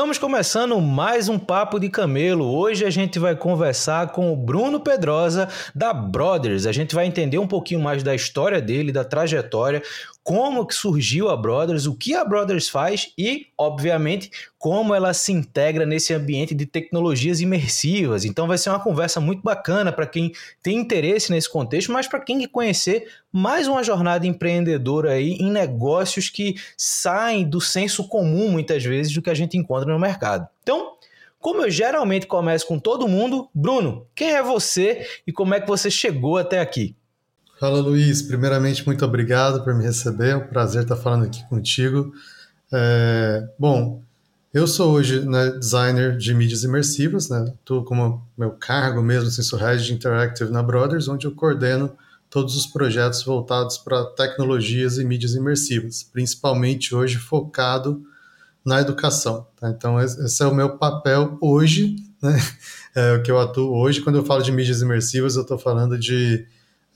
Estamos começando mais um Papo de Camelo. Hoje a gente vai conversar com o Bruno Pedrosa da Brothers. A gente vai entender um pouquinho mais da história dele, da trajetória, como que surgiu a Brothers, o que a Brothers faz e, obviamente, como ela se integra nesse ambiente de tecnologias imersivas. Então vai ser uma conversa muito bacana para quem tem interesse nesse contexto, mas para quem quer conhecer mais uma jornada empreendedora aí em negócios que saem do senso comum muitas vezes do que a gente encontra no mercado. Então, como eu geralmente começo com todo mundo, Bruno, quem é você e como é que você chegou até aqui? Fala Luiz, primeiramente muito obrigado por me receber, é um prazer estar falando aqui contigo. É, bom, eu sou hoje né, designer de mídias imersivas, né? Estou como meu cargo mesmo, assim, Head Interactive na Brothers, onde eu coordeno todos os projetos voltados para tecnologias e mídias imersivas, principalmente hoje focado na educação. Tá? Então, esse é o meu papel hoje, né? É o que eu atuo hoje. Quando eu falo de mídias imersivas, eu estou falando de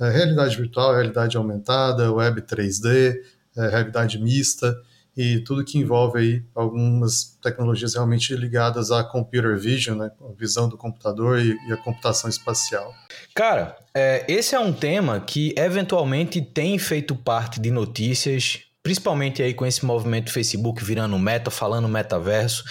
é, realidade virtual, realidade aumentada, web 3D, é, realidade mista e tudo que envolve aí algumas tecnologias realmente ligadas à computer vision, né, visão do computador e, e a computação espacial. Cara, é, esse é um tema que eventualmente tem feito parte de notícias, principalmente aí com esse movimento do Facebook virando meta, falando metaverso.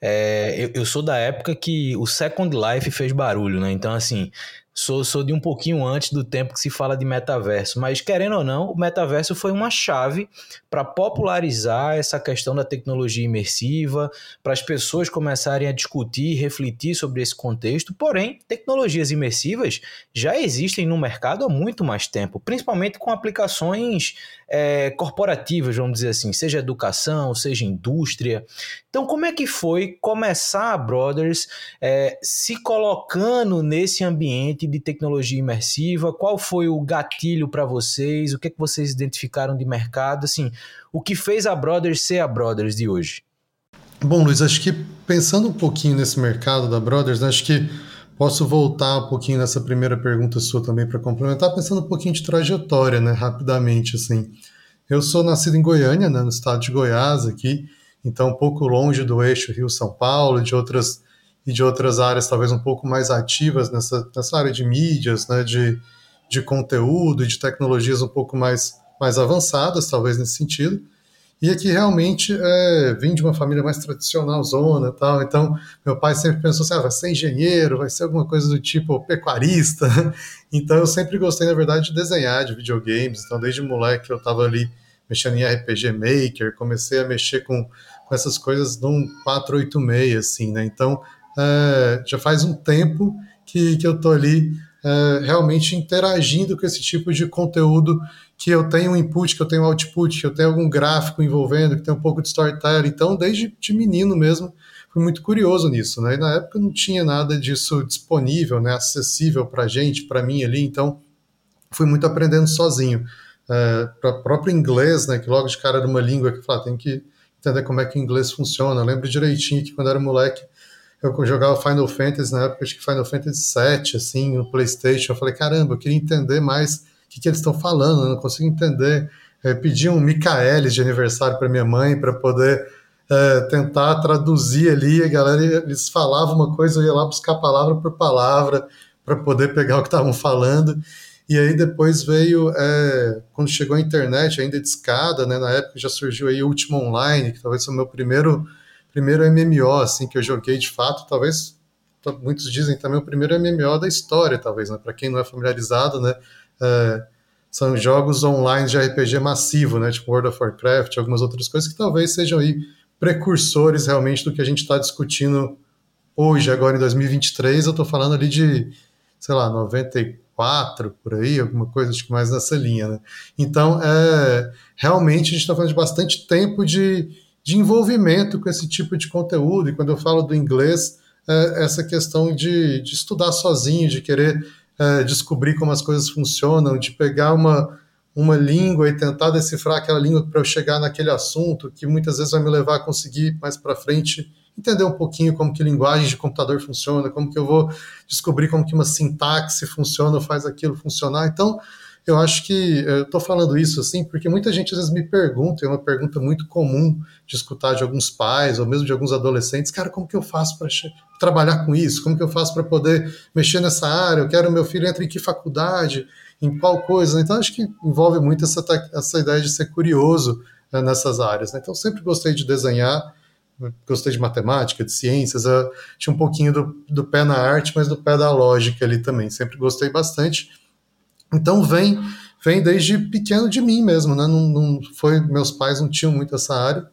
É, eu, eu, sou da época que o Second Life fez barulho, né? Então, assim, sou, sou de um pouquinho antes do tempo que se fala de metaverso, mas querendo ou não, o metaverso foi uma chave para popularizar essa questão da tecnologia imersiva, para as pessoas começarem a discutir e refletir sobre esse contexto. Porém, tecnologias imersivas já existem no mercado há muito mais tempo, principalmente com aplicações é, corporativas, vamos dizer assim, seja educação, seja indústria. Então, como é que foi começar a Brothers é, se colocando nesse ambiente de tecnologia imersiva? Qual foi o gatilho para vocês? O que, é que vocês identificaram de mercado? Assim, o que fez a Brothers ser a Brothers de hoje? Bom, Luiz, acho que pensando um pouquinho nesse mercado da Brothers, acho que posso voltar um pouquinho nessa primeira pergunta sua também para complementar, pensando um pouquinho de trajetória, né, rapidamente, assim. Eu sou nascido em Goiânia, né, no estado de Goiás, aqui, então um pouco longe do eixo Rio-São Paulo, de outras e de outras áreas talvez um pouco mais ativas nessa, nessa área de mídias, né, de, de conteúdo e de tecnologias um pouco mais, mais avançadas, talvez nesse sentido. E aqui realmente é, vim de uma família mais tradicional, zona tal. Então, meu pai sempre pensou assim: ah, vai ser engenheiro, vai ser alguma coisa do tipo pecuarista. Então, eu sempre gostei, na verdade, de desenhar, de videogames. Então, desde moleque, eu estava ali mexendo em RPG Maker, comecei a mexer com, com essas coisas num 486, assim, né? Então, é, já faz um tempo que, que eu tô ali é, realmente interagindo com esse tipo de conteúdo que eu tenho um input, que eu tenho um output, que eu tenho algum gráfico envolvendo, que tem um pouco de storytelling. Então, desde de menino mesmo, fui muito curioso nisso, né? E na época não tinha nada disso disponível, né? Acessível para gente, para mim ali. Então, fui muito aprendendo sozinho. É, para próprio inglês, né? Que logo de cara era uma língua que fala, tem que entender como é que o inglês funciona. Eu lembro direitinho que quando era moleque eu jogava Final Fantasy na época, acho que Final Fantasy VII, assim, no PlayStation. Eu falei, caramba, eu queria entender mais o que, que eles estão falando, eu não consigo entender. Eu pedi um Michaelis de aniversário para minha mãe para poder é, tentar traduzir ali. A galera, eles falavam uma coisa, eu ia lá buscar palavra por palavra para poder pegar o que estavam falando. E aí depois veio, é, quando chegou a internet, ainda de escada, né, na época já surgiu aí o Último Online, que talvez foi o meu primeiro, primeiro MMO, assim, que eu joguei de fato, talvez, muitos dizem também o primeiro MMO da história, talvez, né, para quem não é familiarizado, né, é, são jogos online de RPG massivo, né? Tipo World of Warcraft, algumas outras coisas que talvez sejam aí precursores realmente do que a gente está discutindo hoje, agora em 2023. Eu estou falando ali de, sei lá, 94 por aí, alguma coisa acho que mais nessa linha, né? Então, é, realmente a gente está falando de bastante tempo de, de envolvimento com esse tipo de conteúdo. E quando eu falo do inglês, é essa questão de, de estudar sozinho, de querer é, descobrir como as coisas funcionam, de pegar uma, uma língua e tentar decifrar aquela língua para eu chegar naquele assunto, que muitas vezes vai me levar a conseguir mais para frente entender um pouquinho como que linguagem de computador funciona, como que eu vou descobrir como que uma sintaxe funciona, faz aquilo funcionar. Então, eu acho que eu estou falando isso assim porque muita gente às vezes me pergunta, é uma pergunta muito comum de escutar de alguns pais ou mesmo de alguns adolescentes, cara, como que eu faço para trabalhar com isso? Como que eu faço para poder mexer nessa área? Eu quero meu filho entre em que faculdade, em qual coisa? Então acho que envolve muito essa, essa ideia de ser curioso né, nessas áreas. Né? Então sempre gostei de desenhar, gostei de matemática, de ciências, tinha um pouquinho do, do pé na arte, mas do pé da lógica ali também. Sempre gostei bastante. Então vem vem desde pequeno de mim mesmo, né? Não, não foi meus pais não tinham muito essa área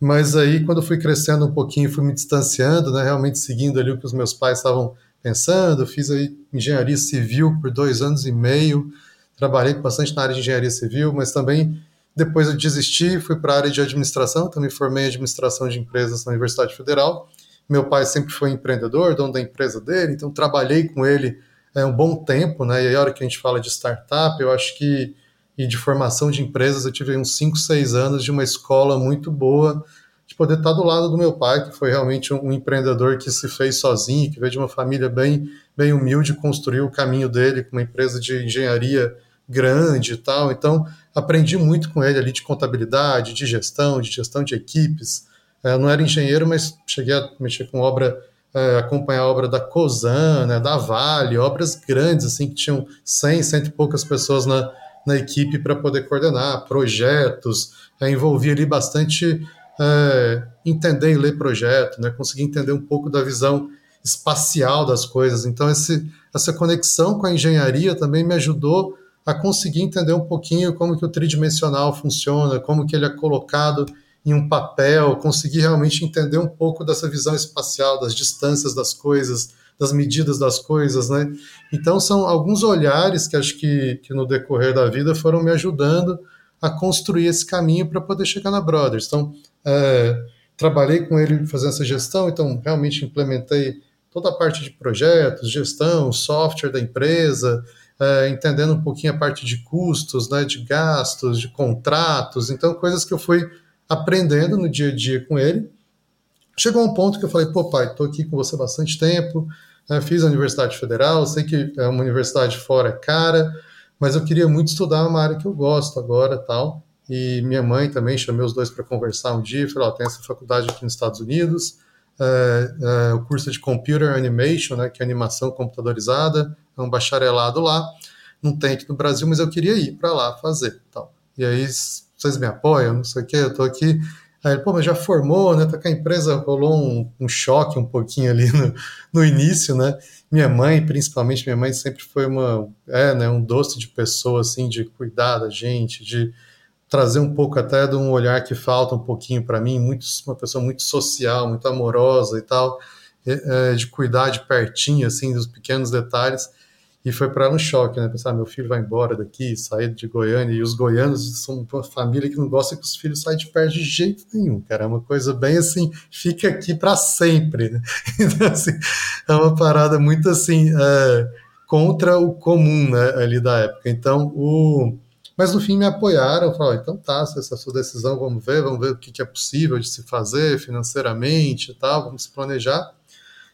mas aí, quando eu fui crescendo um pouquinho, fui me distanciando, né, realmente seguindo ali o que os meus pais estavam pensando, fiz aí engenharia civil por dois anos e meio, trabalhei bastante na área de engenharia civil, mas também depois eu desisti, fui para a área de administração, também formei em administração de empresas na Universidade Federal. Meu pai sempre foi empreendedor, dono da empresa dele, então trabalhei com ele é, um bom tempo, né? E a hora que a gente fala de startup, eu acho que e de formação de empresas, eu tive uns 5, 6 anos de uma escola muito boa, de poder estar do lado do meu pai, que foi realmente um, empreendedor que se fez sozinho, que veio de uma família bem, bem humilde, construiu o caminho dele com uma empresa de engenharia grande e tal. Então, aprendi muito com ele ali de contabilidade, de gestão, de gestão de equipes. Eu não era engenheiro, mas cheguei a mexer com obra, é, acompanhar a obra da Cosan, né, da Vale, obras grandes, assim, que tinham 100, cento e poucas pessoas na, na equipe para poder coordenar projetos, é, envolvia ali bastante é, entender e ler projeto, né, conseguir entender um pouco da visão espacial das coisas. Então, esse, essa conexão com a engenharia também me ajudou a conseguir entender um pouquinho como que o tridimensional funciona, como que ele é colocado em um papel, conseguir realmente entender um pouco dessa visão espacial, das distâncias das coisas, das medidas das coisas, né? Então são alguns olhares que acho que, que no decorrer da vida foram me ajudando a construir esse caminho para poder chegar na Brothers. Então é, trabalhei com ele fazendo essa gestão, então realmente implementei toda a parte de projetos, gestão, software da empresa, é, entendendo um pouquinho a parte de custos, né, de gastos, de contratos, então coisas que eu fui aprendendo no dia a dia com ele. Chegou um ponto que eu falei, pô pai, estou aqui com você há bastante tempo, né? Fiz a Universidade Federal, sei que é uma universidade fora é cara, mas eu queria muito estudar uma área que eu gosto agora tal. E minha mãe também chamei os dois para conversar um dia, falou, oh, tem essa faculdade aqui nos Estados Unidos, é, é, o curso de Computer Animation, né, que é animação computadorizada, é um bacharelado lá, não tem aqui no Brasil, mas eu queria ir para lá fazer, tal. E aí vocês me apoiam, não sei o quê, eu estou aqui Aí ele, pô, mas já formou, né? Tá com a empresa, rolou um, um choque um pouquinho ali no, no, início, né? Minha mãe, principalmente, minha mãe sempre foi uma, é, né, um doce de pessoa, assim, de cuidar da gente, de trazer um pouco até de um olhar que falta um pouquinho para mim, muito, uma pessoa muito social, muito amorosa e tal, é, de cuidar de pertinho, assim, dos pequenos detalhes. E foi para ela um choque, né? Pensar, ah, meu filho vai embora daqui, sair de Goiânia, e os goianos são uma família que não gosta que os filhos saiam de perto de jeito nenhum, cara. É uma coisa bem assim, fica aqui para sempre, né? Então, assim, é uma parada muito assim, é, contra o comum, né, ali da época. Então, o. Mas no fim me apoiaram, falaram, então tá, essa é a sua decisão, vamos ver, vamos ver o que, que é possível de se fazer financeiramente e tal, vamos se planejar.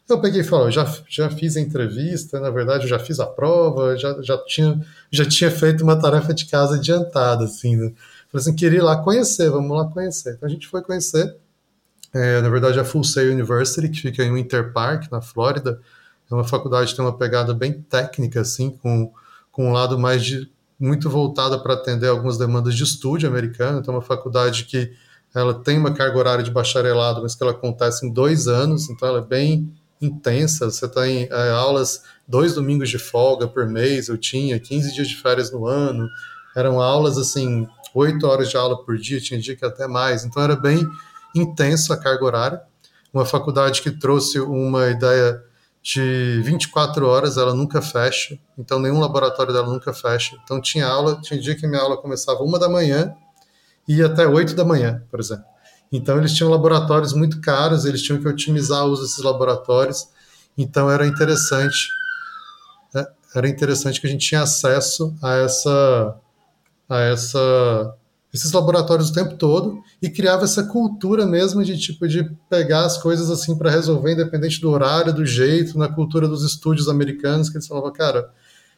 Eu peguei e falei, já, já fiz a entrevista, na verdade eu já fiz a prova, já, já, tinha, já tinha feito uma tarefa de casa adiantada, assim, né? Falei assim, queria ir lá conhecer, vamos lá conhecer. Então a gente foi conhecer, é, na verdade a Full Sail University, que fica em Winter Park, na Flórida, é uma faculdade que tem uma pegada bem técnica, assim, com, com um lado mais de, muito voltada para atender algumas demandas de estúdio americano, então é uma faculdade que ela tem uma carga horária de bacharelado, mas que ela acontece em dois anos, então ela é bem intensa. Você tem é, aulas, dois domingos de folga por mês, eu tinha 15 dias de férias no ano, eram aulas assim, oito horas de aula por dia, tinha dia que até mais, então era bem intenso a carga horária. Uma faculdade que trouxe uma ideia de 24 horas, ela nunca fecha, então nenhum laboratório dela nunca fecha. Então tinha aula, tinha dia que minha aula começava uma da manhã e ia até oito da manhã, por exemplo. Então eles tinham laboratórios muito caros, eles tinham que otimizar o uso desses laboratórios. Então era interessante, é, era interessante que a gente tinha acesso a essa, a essa, esses laboratórios o tempo todo e criava essa cultura mesmo de tipo de pegar as coisas assim para resolver, independente do horário, do jeito, na cultura dos estúdios americanos, que eles falavam, cara,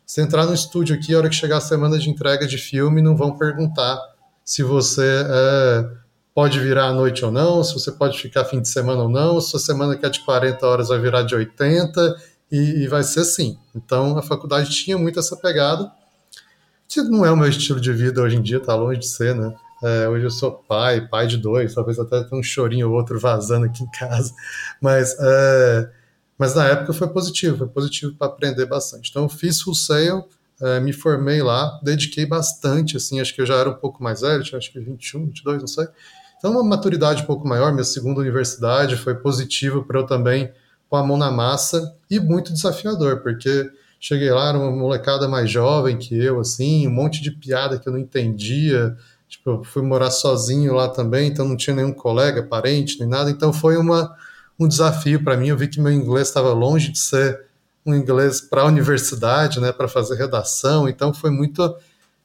se entrar no estúdio aqui, a hora que chegar a semana de entrega de filme, não vão perguntar se você é, pode virar à noite ou não, se você pode ficar fim de semana ou não, se a semana que é de 40 horas vai virar de 80, e, e vai ser assim. Então a faculdade tinha muito essa pegada, que não é o meu estilo de vida hoje em dia, tá longe de ser, né? É, hoje eu sou pai, pai de dois, talvez até tenha um chorinho ou outro vazando aqui em casa, mas, é, mas na época foi positivo, foi positivo para aprender bastante. Então eu fiz full sail, é, me formei lá, dediquei bastante, assim, acho que eu já era um pouco mais velho, acho que 21, 22, não sei, então, uma maturidade um pouco maior, minha segunda universidade foi positivo para eu também pôr a mão na massa e muito desafiador, porque cheguei lá, era uma molecada mais jovem que eu, assim, um monte de piada que eu não entendia. Tipo, eu fui morar sozinho lá também, então não tinha nenhum colega, parente, nem nada. Então foi uma, um desafio para mim. Eu vi que meu inglês estava longe de ser um inglês para a universidade, né, para fazer redação. Então foi muito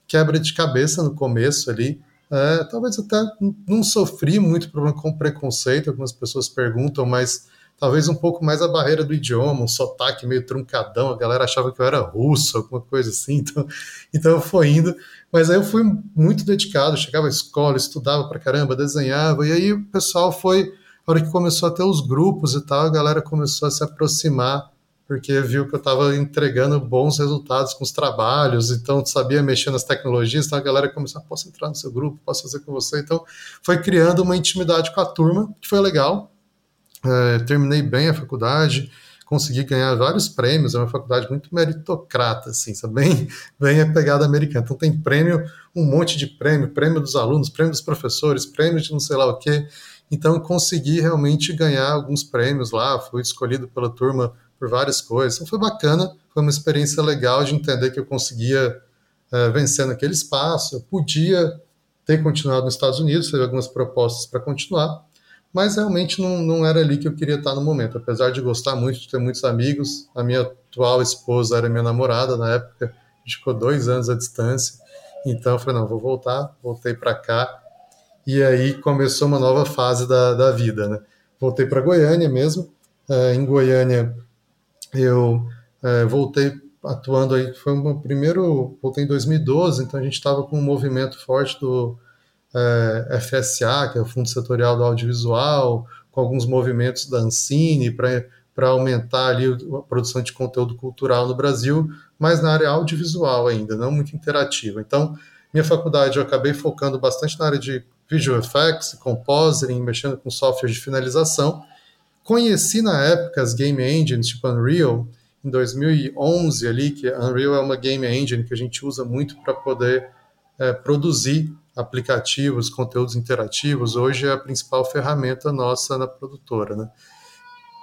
quebra de cabeça no começo ali. É, talvez até não sofri muito problema com preconceito, algumas pessoas perguntam, mas talvez um pouco mais a barreira do idioma, um sotaque meio truncadão, a galera achava que eu era russo, alguma coisa assim, então, então eu fui indo, mas aí eu fui muito dedicado, chegava à escola, estudava pra caramba, desenhava, e aí o pessoal foi, a hora que começou a ter os grupos e tal, a galera começou a se aproximar porque viu que eu estava entregando bons resultados com os trabalhos, então sabia mexer nas tecnologias, então a galera começou, a posso entrar no seu grupo, posso fazer com você, então foi criando uma intimidade com a turma, que foi legal, é, terminei bem a faculdade, consegui ganhar vários prêmios, é uma faculdade muito meritocrata, assim, bem, bem a pegada americana, então tem prêmio, um monte de prêmio, prêmio dos alunos, prêmio dos professores, prêmio de não sei lá o quê, então consegui realmente ganhar alguns prêmios lá, fui escolhido pela turma por várias coisas. Então foi bacana, foi uma experiência legal de entender que eu conseguia é, vencer naquele espaço. Eu podia ter continuado nos Estados Unidos, teve algumas propostas para continuar, mas realmente não, não era ali que eu queria estar no momento. Apesar de gostar muito, de ter muitos amigos, a minha atual esposa era minha namorada na época, a gente ficou dois anos à distância. Então eu falei, não, vou voltar, voltei para cá. E aí começou uma nova fase da, da vida, né? Voltei para Goiânia mesmo. É, em Goiânia eu é, voltei atuando aí, foi o primeiro, voltei em 2012, então a gente estava com um movimento forte do é, FSA, que é o Fundo Setorial do Audiovisual, com alguns movimentos da Ancine para aumentar ali a produção de conteúdo cultural no Brasil, mas na área audiovisual ainda, não muito interativa. Então, minha faculdade eu acabei focando bastante na área de visual effects, compositing, mexendo com software de finalização, Conheci na época as game engines, tipo Unreal, em 2011 ali, que Unreal é uma game engine que a gente usa muito para poder é, produzir aplicativos, conteúdos interativos. Hoje é a principal ferramenta nossa na produtora, né?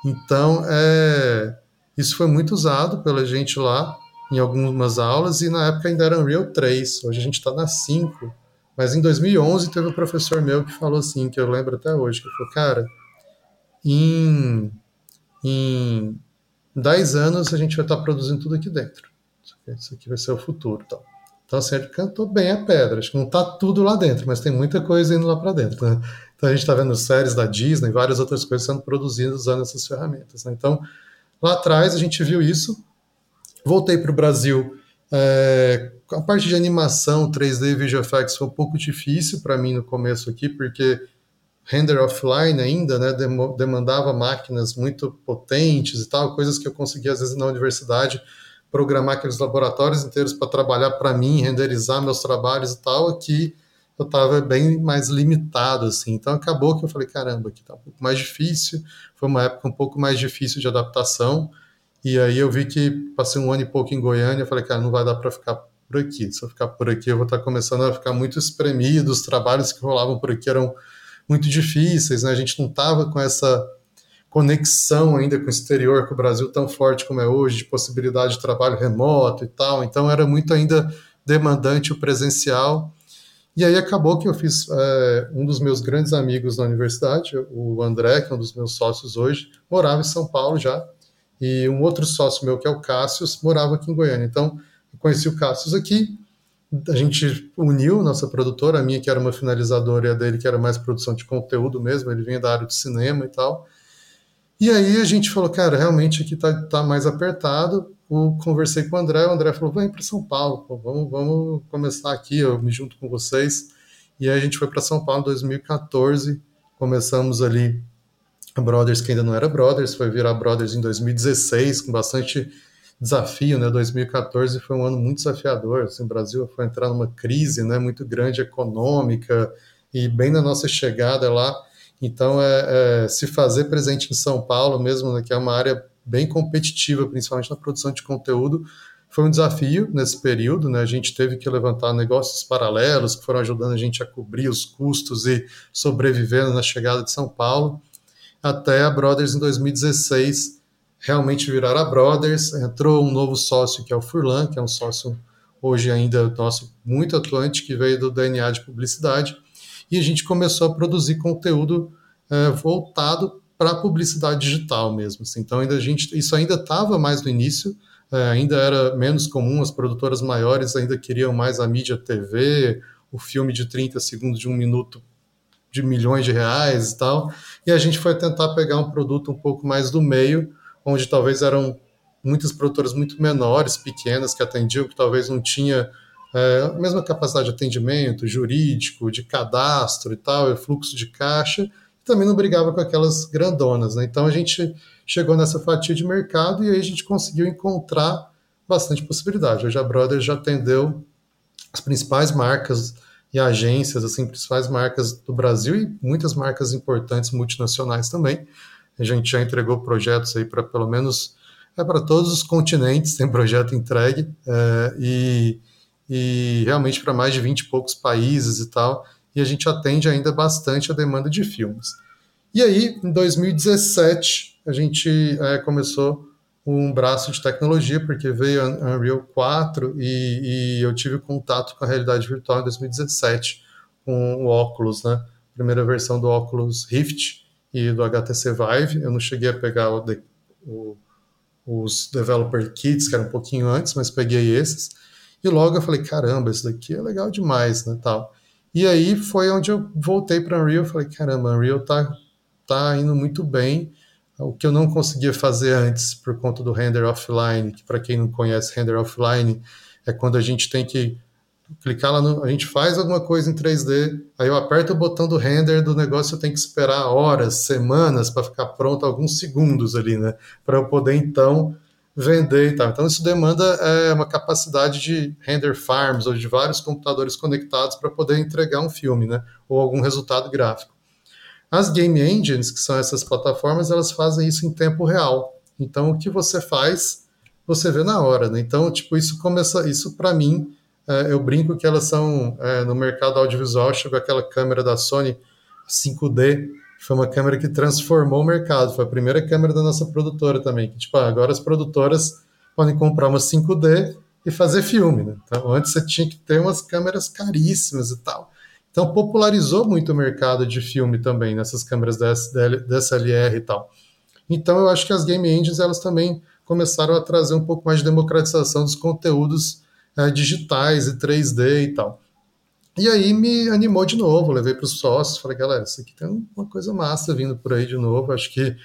Então, é, isso foi muito usado pela gente lá em algumas aulas e na época ainda era Unreal 3. Hoje a gente está na 5. Mas em 2011 teve um professor meu que falou assim, que eu lembro até hoje, que falou, cara, em, em 10 anos a gente vai estar produzindo tudo aqui dentro. Isso aqui vai ser o futuro. Então, então assim, ele cantou bem a pedra. Acho que não está tudo lá dentro, mas tem muita coisa indo lá para dentro. Né? Então a gente está vendo séries da Disney, e várias outras coisas sendo produzidas usando essas ferramentas. Né? Então, lá atrás a gente viu isso. Voltei para o Brasil. É, a parte de animação, 3D, Visual Effects foi um pouco difícil para mim no começo aqui, porque render offline ainda, né, demandava máquinas muito potentes e tal, coisas que eu conseguia às vezes na universidade programar aqueles laboratórios inteiros para trabalhar para mim, renderizar meus trabalhos e tal, aqui eu estava bem mais limitado assim. Então acabou que eu falei, caramba, aqui tá um pouco mais difícil. Foi uma época um pouco mais difícil de adaptação. E aí eu vi que passei um ano e pouco em Goiânia, eu falei, cara, não vai dar para ficar por aqui. Se eu ficar por aqui, eu vou estar começando a ficar muito espremido, os trabalhos que rolavam por aqui eram muito difíceis, né? A gente não estava com essa conexão ainda com o exterior, com o Brasil tão forte como é hoje, de possibilidade de trabalho remoto e tal. Então era muito ainda demandante o presencial. E aí acabou que eu fiz é, um dos meus grandes amigos na universidade, o André, que é um dos meus sócios hoje, morava em São Paulo já, e um outro sócio meu, que é o Cássius, morava aqui em Goiânia. Então, eu conheci o Cássius aqui, a gente uniu nossa produtora, a minha que era uma finalizadora e a dele que era mais produção de conteúdo mesmo, ele vinha da área de cinema e tal. E aí a gente falou, cara, realmente aqui tá, tá mais apertado, eu conversei com o André, o André falou, vem para São Paulo, pô, vamos, vamos começar aqui, eu me junto com vocês. E aí a gente foi para São Paulo em 2014, começamos ali a Brothers, que ainda não era Brothers, foi virar Brothers em 2016, com bastante desafio, né? 2014 foi um ano muito desafiador, assim, o Brasil foi entrar numa crise, né, muito grande econômica, e bem na nossa chegada lá, então é, é se fazer presente em São Paulo mesmo, né, que é uma área bem competitiva, principalmente na produção de conteúdo. Foi um desafio nesse período, né? A gente teve que levantar negócios paralelos que foram ajudando a gente a cobrir os custos e sobrevivendo na chegada de São Paulo. Até a Brothers em 2016 realmente virar a Brothers. Entrou um novo sócio que é o Furlan, que é um sócio hoje ainda nosso muito atuante, que veio do DNA de publicidade. E a gente começou a produzir conteúdo é, voltado para publicidade digital mesmo. Assim. Então ainda a gente, isso ainda estava mais no início, é, ainda era menos comum, as produtoras maiores ainda queriam mais a mídia TV, o filme de 30 segundos de um minuto de milhões de reais e tal. E a gente foi tentar pegar um produto um pouco mais do meio, onde talvez eram muitas produtoras muito menores, pequenas, que atendiam, que talvez não tinha é, a mesma capacidade de atendimento jurídico, de cadastro e tal, e fluxo de caixa, também não brigava com aquelas grandonas. Né? Então a gente chegou nessa fatia de mercado e aí a gente conseguiu encontrar bastante possibilidade. Hoje a Brother já atendeu as principais marcas e agências, assim, principais marcas do Brasil e muitas marcas importantes multinacionais também. A gente já entregou projetos aí para pelo menos é para todos os continentes, tem projeto entregue, é, e, e realmente para mais de 20 e poucos países e tal e a gente atende ainda bastante a demanda de filmes. E aí, em 2017, a gente é, começou um braço de tecnologia, porque veio a Unreal 4 e, e, eu tive contato com a realidade virtual em 2017, com o óculos, né? Primeira versão do óculos Rift e do HTC Vive. Eu não cheguei a pegar o, o, os Developer Kits, que era um pouquinho antes, mas peguei esses. E logo eu falei, caramba, isso daqui é legal demais, né, tal. E aí foi onde eu voltei para Unreal, falei, caramba, Unreal tá, tá indo muito bem. O que eu não conseguia fazer antes por conta do render offline, que para quem não conhece render offline, é quando a gente tem que clicar lá no, a gente faz alguma coisa em 3D, aí eu aperto o botão do render do negócio, eu tenho que esperar horas, semanas para ficar pronto alguns segundos ali, né, para eu poder então vender e tal. Então isso demanda é, uma capacidade de render farms ou de vários computadores conectados para poder entregar um filme, né, ou algum resultado gráfico. As game engines, que são essas plataformas, elas fazem isso em tempo real. Então o que você faz, você vê na hora, né? Então tipo isso começa, isso para mim, eu brinco que elas são é, no mercado audiovisual, chegou aquela câmera da Sony 5D foi uma câmera que transformou o mercado. Foi a primeira câmera da nossa produtora também. Que, tipo, ah, agora as produtoras podem comprar uma 5D e fazer filme. Né? Então, antes você tinha que ter umas câmeras caríssimas e tal. Então, popularizou muito o mercado de filme também, nessas câmeras DSLR e tal. Então, eu acho que as game engines, elas também começaram a trazer um pouco mais de democratização dos conteúdos é, digitais e 3D e tal. E aí me animou de novo, levei para os sócios, falei, galera, isso aqui tem uma coisa massa vindo por aí de novo, acho que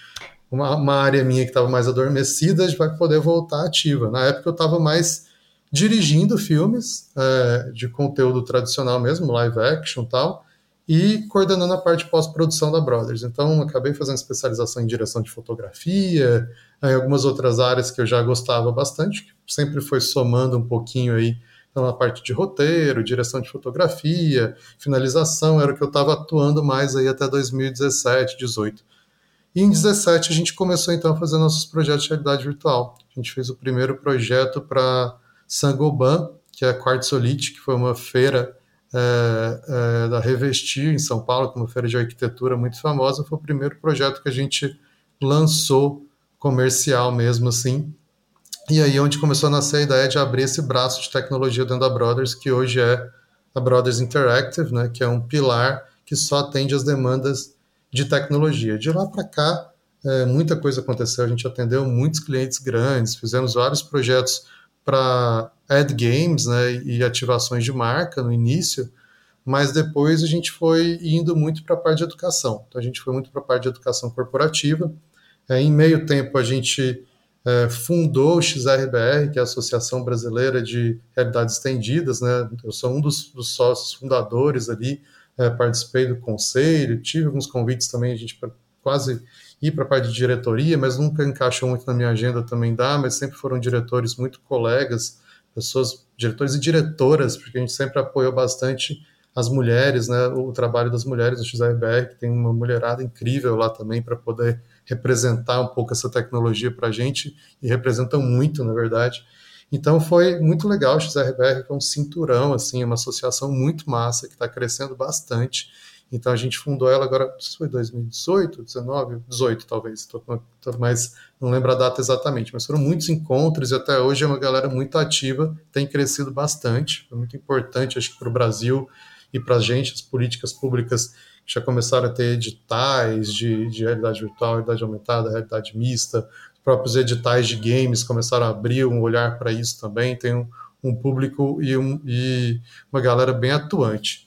uma, uma área minha que estava mais adormecida vai poder voltar ativa. Na época eu estava mais dirigindo filmes é, de conteúdo tradicional mesmo, live action e tal, e coordenando a parte pós-produção da Brothers. Então, acabei fazendo especialização em direção de fotografia, em algumas outras áreas que eu já gostava bastante, sempre foi somando um pouquinho aí então, a parte de roteiro, direção de fotografia, finalização, era o que eu estava atuando mais aí até 2017, 18. E em 17 a gente começou então a fazer nossos projetos de realidade virtual. A gente fez o primeiro projeto para Sangoban, que é a Quartzolite, que foi uma feira é, é, da Revestir em São Paulo, que é uma feira de arquitetura muito famosa, foi o primeiro projeto que a gente lançou comercial mesmo assim. E aí onde começou a nascer a ideia de abrir esse braço de tecnologia dentro da Brothers, que hoje é a Brothers Interactive, né, que é um pilar que só atende às demandas de tecnologia. De lá para cá, é, muita coisa aconteceu, a gente atendeu muitos clientes grandes, fizemos vários projetos para ad games né, e ativações de marca no início, mas depois a gente foi indo muito para a parte de educação. Então a gente foi muito para a parte de educação corporativa. É, em meio tempo a gente é, fundou o XRBR, que é a Associação Brasileira de Realidades Estendidas. Né? Eu sou um dos, dos sócios fundadores ali, é, participei do conselho, tive alguns convites também, a gente quase ir para a parte de diretoria, mas nunca encaixou muito na minha agenda também dá, mas sempre foram diretores muito colegas, pessoas, diretores e diretoras, porque a gente sempre apoiou bastante as mulheres, né, o trabalho das mulheres no XRBR, que tem uma mulherada incrível lá também para poder representar um pouco essa tecnologia para a gente, e representam muito, na verdade. Então foi muito legal o XRBR, que é um cinturão, assim, uma associação muito massa, que está crescendo bastante, então a gente fundou ela agora, se foi 2018, 19, 18 talvez, tô, tô, mas não lembro a data exatamente, mas foram muitos encontros e até hoje é uma galera muito ativa, tem crescido bastante, foi muito importante, acho que para o Brasil e para a gente, as políticas públicas já começaram a ter editais de, de realidade virtual, realidade aumentada, realidade mista, os próprios editais de games começaram a abrir um olhar para isso também, tem um, um público e, um, e uma galera bem atuante.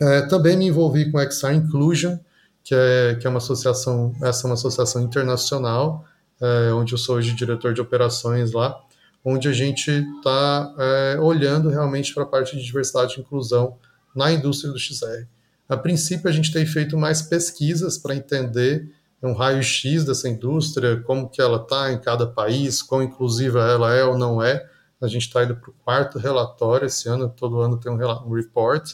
É, também me envolvi com a XR Inclusion, que é, que é uma associação, essa é uma associação internacional, é, onde eu sou hoje diretor de operações lá, onde a gente está é, olhando realmente para a parte de diversidade e inclusão na indústria do XR. A princípio, a gente tem feito mais pesquisas para entender um raio-x dessa indústria, como que ela está em cada país, quão inclusiva ela é ou não é. A gente está indo para o quarto relatório esse ano, todo ano tem um, um report,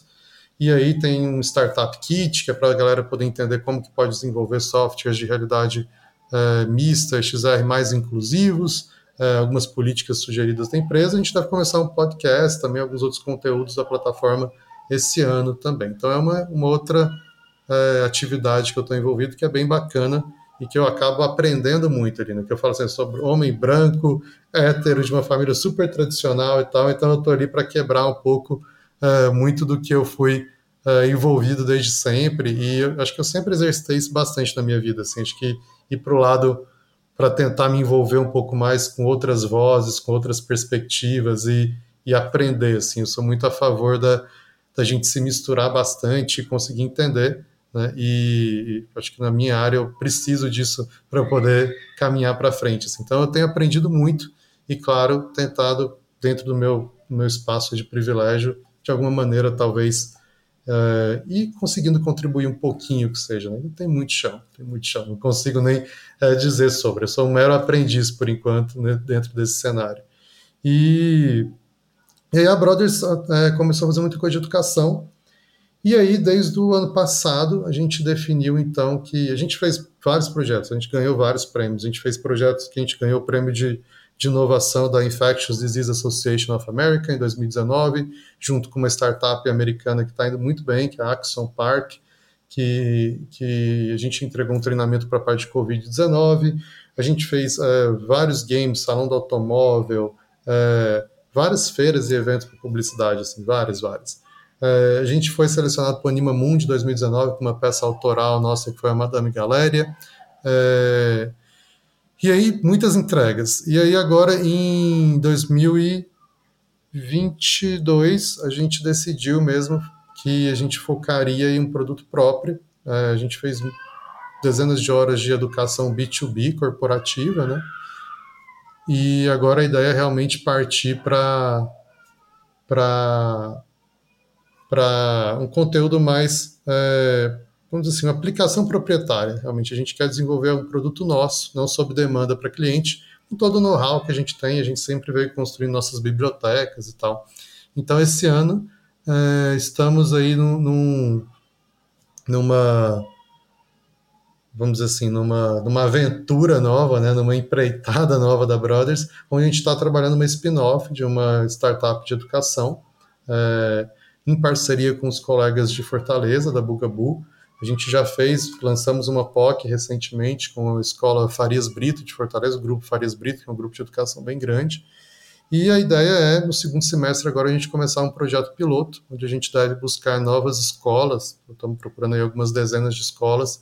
e aí tem um Startup Kit, que é para a galera poder entender como que pode desenvolver softwares de realidade é, mista, XR mais inclusivos, é, algumas políticas sugeridas da empresa. A gente deve começar um podcast, também alguns outros conteúdos da plataforma esse ano também. Então é uma, uma outra é, atividade que eu estou envolvido que é bem bacana e que eu acabo aprendendo muito ali, né? Que eu falo assim, sobre homem branco, hétero, de uma família super tradicional e tal, então eu estou ali para quebrar um pouco uh, muito do que eu fui uh, envolvido desde sempre. E acho que eu sempre exercitei isso bastante na minha vida, assim, acho que ir para o lado para tentar me envolver um pouco mais com outras vozes, com outras perspectivas e, e aprender, assim, eu sou muito a favor da, da gente se misturar bastante e conseguir entender, né, e, e acho que na minha área eu preciso disso para poder caminhar para frente, assim. então eu tenho aprendido muito e, claro, tentado dentro do meu, meu espaço de privilégio de alguma maneira, talvez, uh, e conseguindo contribuir um pouquinho que seja. Né? Tem muito chão, tem muito chão, não consigo nem uh, dizer sobre. Eu sou um mero aprendiz, por enquanto, né, dentro desse cenário. E, e aí a Brothers uh, começou a fazer muita coisa de educação, e aí, desde o ano passado, a gente definiu então que a gente fez vários projetos, a gente ganhou vários prêmios. A gente fez projetos que a gente ganhou o prêmio de de inovação da Infectious Disease Association of America em 2019, junto com uma startup americana que está indo muito bem, que é a Axon Park, que, que a gente entregou um treinamento para a parte de Covid-19. A gente fez é, vários games, salão do automóvel, é, várias feiras e eventos para publicidade, assim, várias, várias. É, a gente foi selecionado para o Anima Mundi 2019 com uma peça autoral nossa que foi a Madame Galéria. É, e aí, muitas entregas. E aí, agora em 2022, a gente decidiu mesmo que a gente focaria em um produto próprio. É, a gente fez dezenas de horas de educação B2B corporativa, né? E agora a ideia é realmente partir para para um conteúdo mais é, vamos dizer assim, uma aplicação proprietária. Realmente a gente quer desenvolver um produto nosso, não sob demanda para cliente, com todo o know-how que a gente tem, a gente sempre veio construindo nossas bibliotecas e tal. Então esse ano é, estamos aí num, num, numa vamos dizer assim, numa, numa aventura nova, né, numa empreitada nova da Brothers, onde a gente está trabalhando uma spin-off de uma startup de educação, é, em parceria com os colegas de Fortaleza, da Bugabu. A gente já fez, lançamos uma POC recentemente com a escola Farias Brito de Fortaleza, o grupo Farias Brito, que é um grupo de educação bem grande. E a ideia é, no segundo semestre agora, a gente começar um projeto piloto, onde a gente deve buscar novas escolas, estamos procurando aí algumas dezenas de escolas,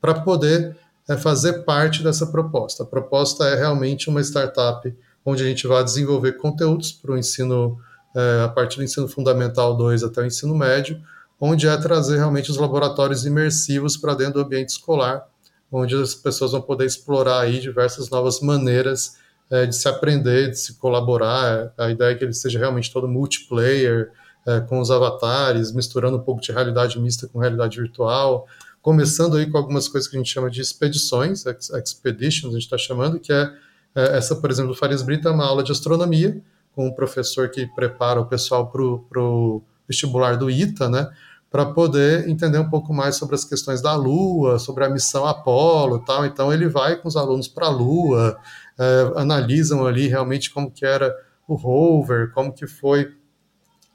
para poder é, fazer parte dessa proposta. A proposta é realmente uma startup onde a gente vai desenvolver conteúdos para o ensino, é, a partir do ensino fundamental 2 até o ensino médio, onde é trazer realmente os laboratórios imersivos para dentro do ambiente escolar, onde as pessoas vão poder explorar aí diversas novas maneiras é, de se aprender, de se colaborar. A ideia é que ele seja realmente todo multiplayer, é, com os avatares, misturando um pouco de realidade mista com realidade virtual, começando aí com algumas coisas que a gente chama de expedições, expeditions, a gente está chamando, que é, é, essa, por exemplo, do Farias Brito, é uma aula de astronomia, com um professor que prepara o pessoal para o vestibular do ITA, né, para poder entender um pouco mais sobre as questões da Lua, sobre a missão Apolo tal. Então ele vai com os alunos para a Lua, é, analisam ali realmente como que era o rover, como que foi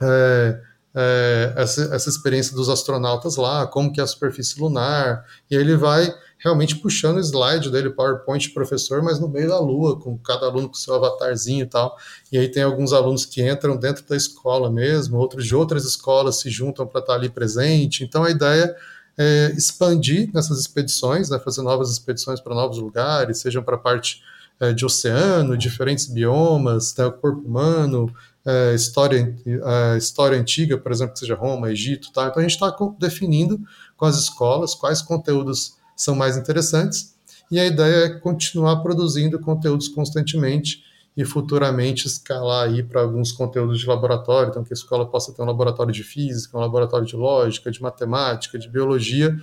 é, é, essa, essa experiência dos astronautas lá, como que é a superfície lunar, e ele vai realmente puxando o slide dele, PowerPoint professor, mas no meio da lua, com cada aluno com seu avatarzinho e tal. E aí tem alguns alunos que entram dentro da escola mesmo, outros de outras escolas se juntam para estar ali presente. Então a ideia é expandir nessas expedições, né, fazer novas expedições para novos lugares, sejam para a parte é, de oceano, diferentes biomas, né, o corpo humano, é, história, é, história antiga, por exemplo, que seja Roma, Egito, tá? Então a gente está definindo com as escolas quais conteúdos são mais interessantes e a ideia é continuar produzindo conteúdos constantemente e futuramente escalar aí para alguns conteúdos de laboratório, então que a escola possa ter um laboratório de física, um laboratório de lógica, de matemática, de biologia,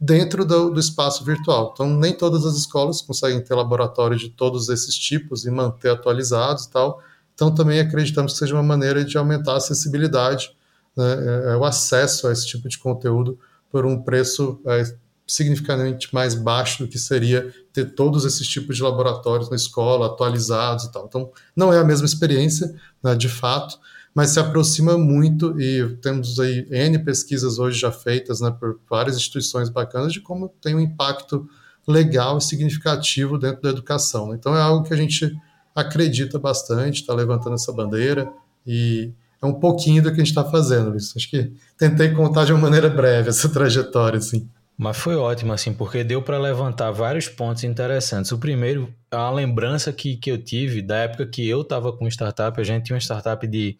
dentro do, do, espaço virtual. Então, nem todas as escolas conseguem ter laboratório de todos esses tipos e manter atualizados e tal. Então, também acreditamos que seja uma maneira de aumentar a acessibilidade, né, é, é, o acesso a esse tipo de conteúdo por um preço é, significativamente mais baixo do que seria ter todos esses tipos de laboratórios na escola, atualizados e tal. Então, não é a mesma experiência, né, de fato, mas se aproxima muito e temos aí N pesquisas hoje já feitas né, por várias instituições bacanas de como tem um impacto legal e significativo dentro da educação. Então, é algo que a gente acredita bastante, está levantando essa bandeira e é um pouquinho do que a gente está fazendo, Luiz. Acho que tentei contar de uma maneira breve essa trajetória, assim. Mas foi ótimo, assim, porque deu para levantar vários pontos interessantes. O primeiro é uma lembrança que, que eu tive da época que eu estava com startup. A gente tinha uma startup de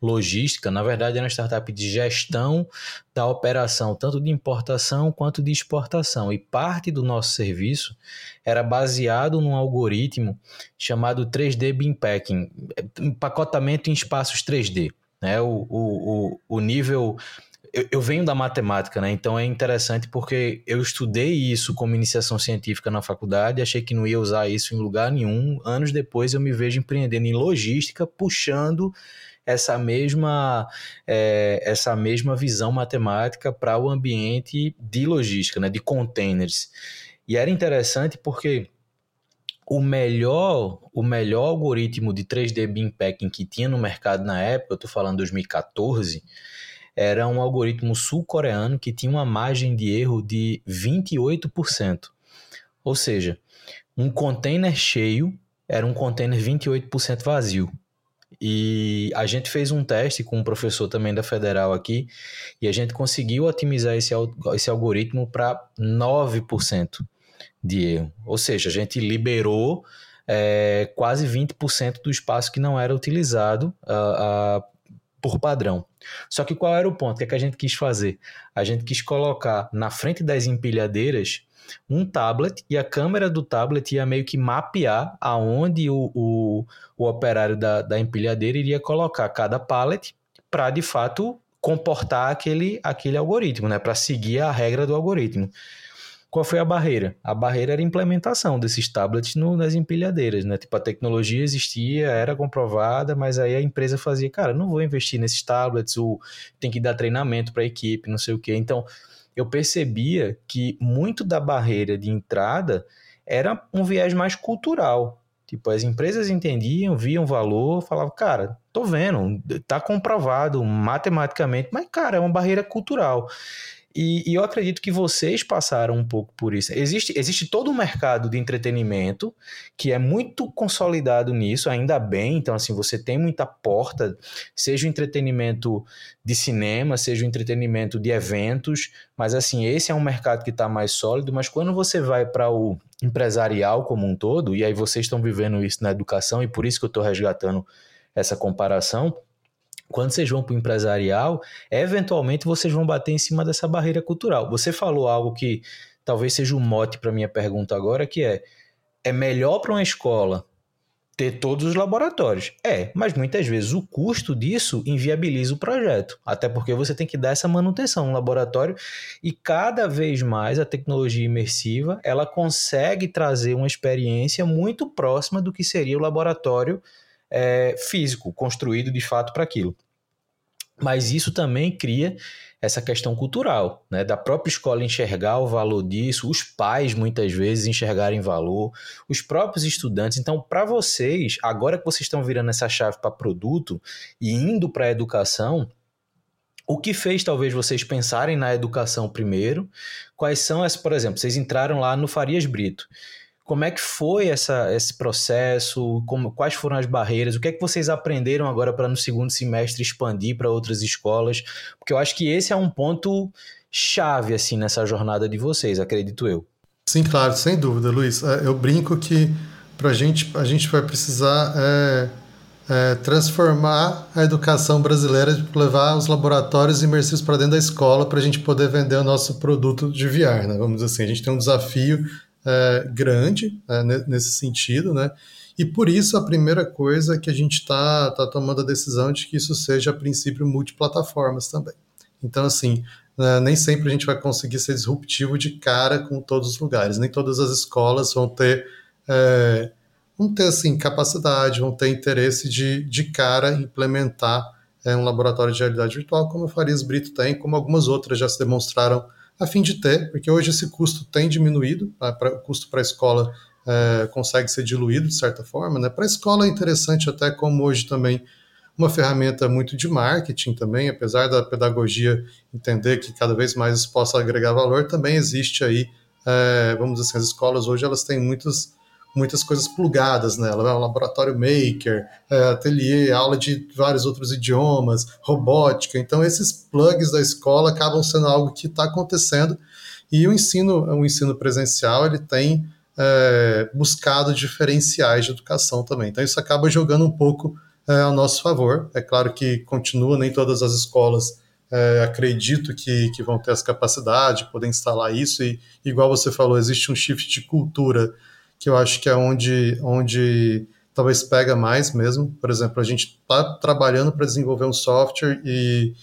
logística, na verdade, era uma startup de gestão da operação, tanto de importação quanto de exportação. E parte do nosso serviço era baseado num algoritmo chamado 3D Bean Packing empacotamento em espaços 3D. Né? O, o, o, o nível eu, eu, venho da matemática, né? Então é interessante porque eu estudei isso como iniciação científica na faculdade, achei que não ia usar isso em lugar nenhum. Anos depois eu me vejo empreendendo em logística, puxando essa mesma é, essa mesma visão matemática para o ambiente de logística, né? De containers. E era interessante porque o melhor, o melhor algoritmo de 3D Bean Packing que tinha no mercado na época, eu estou falando 2014, era um algoritmo sul-coreano que tinha uma margem de erro de 28%. Ou seja, um container cheio era um container 28% vazio. E a gente fez um teste com um professor também da Federal aqui e a gente conseguiu otimizar esse, esse algoritmo para 9% de erro. Ou seja, a gente liberou é, quase 20% do espaço que não era utilizado uh, uh, por padrão. Só que qual era o ponto? O que, é que a gente quis fazer? A gente quis colocar na frente das empilhadeiras um tablet e a câmera do tablet ia meio que mapear aonde o, o, o operário da, da empilhadeira iria colocar cada pallet para de fato comportar aquele, aquele algoritmo, né? para seguir a regra do algoritmo. Qual foi a barreira? A barreira era a implementação desses tablets no, nas empilhadeiras, né? Tipo, a tecnologia existia, era comprovada, mas aí a empresa fazia, cara, não vou investir nesses tablets, ou tem que dar treinamento para a equipe, não sei o quê. Então, eu percebia que muito da barreira de entrada era um viés mais cultural. Tipo, as empresas entendiam, viam valor, falavam, cara, tô vendo, tá comprovado matematicamente, mas, cara, é uma barreira cultural. E, e, eu acredito que vocês passaram um pouco por isso. Existe, existe todo um mercado de entretenimento que é muito consolidado nisso, ainda bem. Então, assim, você tem muita porta, seja o entretenimento de cinema, seja o entretenimento de eventos. Mas, assim, esse é um mercado que está mais sólido. Mas quando você vai para o empresarial como um todo, e aí vocês estão vivendo isso na educação, e por isso que eu estou resgatando essa comparação quando vocês vão para o empresarial, eventualmente vocês vão bater em cima dessa barreira cultural. Você falou algo que talvez seja um mote para minha pergunta agora, que é: é melhor para uma escola ter todos os laboratórios? É, mas muitas vezes o custo disso inviabiliza o projeto, até porque você tem que dar essa manutenção no laboratório e cada vez mais a tecnologia imersiva ela consegue trazer uma experiência muito próxima do que seria o laboratório é, físico, construído de fato para aquilo. Mas isso também cria essa questão cultural, né? da própria escola enxergar o valor disso, os pais muitas vezes enxergarem valor, os próprios estudantes. Então, para vocês, agora que vocês estão virando essa chave para produto e indo para a educação, o que fez talvez vocês pensarem na educação primeiro? Quais são as, por exemplo, vocês entraram lá no Farias Brito. Como é que foi essa, esse processo? Como, quais foram as barreiras? O que é que vocês aprenderam agora para no segundo semestre expandir para outras escolas? Porque eu acho que esse é um ponto chave assim nessa jornada de vocês, acredito eu. Sim, claro, sem dúvida, Luiz. É, eu brinco que para gente a gente vai precisar é, é, transformar a educação brasileira, levar os laboratórios imersivos para dentro da escola para a gente poder vender o nosso produto de VR, né? Vamos dizer assim, a gente tem um desafio é, grande é, nesse sentido, né? E por isso a primeira coisa é que a gente está tá tomando a decisão de que isso seja a princípio multiplataformas também. Então, assim, né, nem sempre a gente vai conseguir ser disruptivo de cara com todos os lugares. Nem todas as escolas vão ter, é, vão ter assim, capacidade, vão ter interesse de, de cara implementar é, um laboratório de realidade virtual, como o Farias Brito tem, como algumas outras já se demonstraram a fim de ter, porque hoje esse custo tem diminuído, tá? pra, o custo para a escola é, consegue ser diluído de certa forma. Né? Para a escola é interessante até como hoje também uma ferramenta muito de marketing também, apesar da pedagogia entender que cada vez mais isso possa agregar valor, também existe aí, é, vamos dizer assim, as escolas hoje elas têm muitos muitas coisas plugadas nela, né? laboratório maker, é, ateliê, aula de vários outros idiomas, robótica. Então esses plugs da escola acabam sendo algo que está acontecendo e o ensino, o ensino presencial ele tem é, buscado diferenciais de educação também. Então isso acaba jogando um pouco é, ao nosso favor. É claro que continua nem todas as escolas é, acredito que, que vão ter essa capacidade de poder instalar isso e igual você falou existe um shift de cultura que eu acho que é onde, onde talvez pega mais mesmo. Por exemplo, a gente está trabalhando para desenvolver um software e,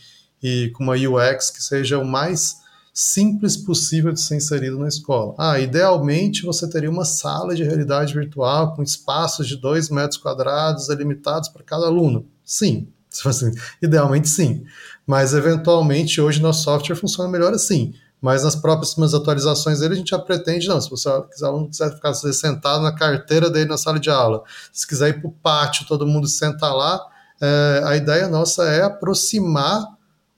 e com uma UX que seja o mais simples possível de ser inserido na escola. Ah, idealmente você teria uma sala de realidade virtual com espaços de 2 metros quadrados delimitados para cada aluno. Sim, assim, idealmente sim. Mas eventualmente hoje nosso software funciona melhor assim mas nas próximas atualizações dele a gente já pretende, não, se você quiser, aluno quiser ficar sentado na carteira dele na sala de aula, se quiser ir para o pátio, todo mundo senta lá, é, a ideia nossa é aproximar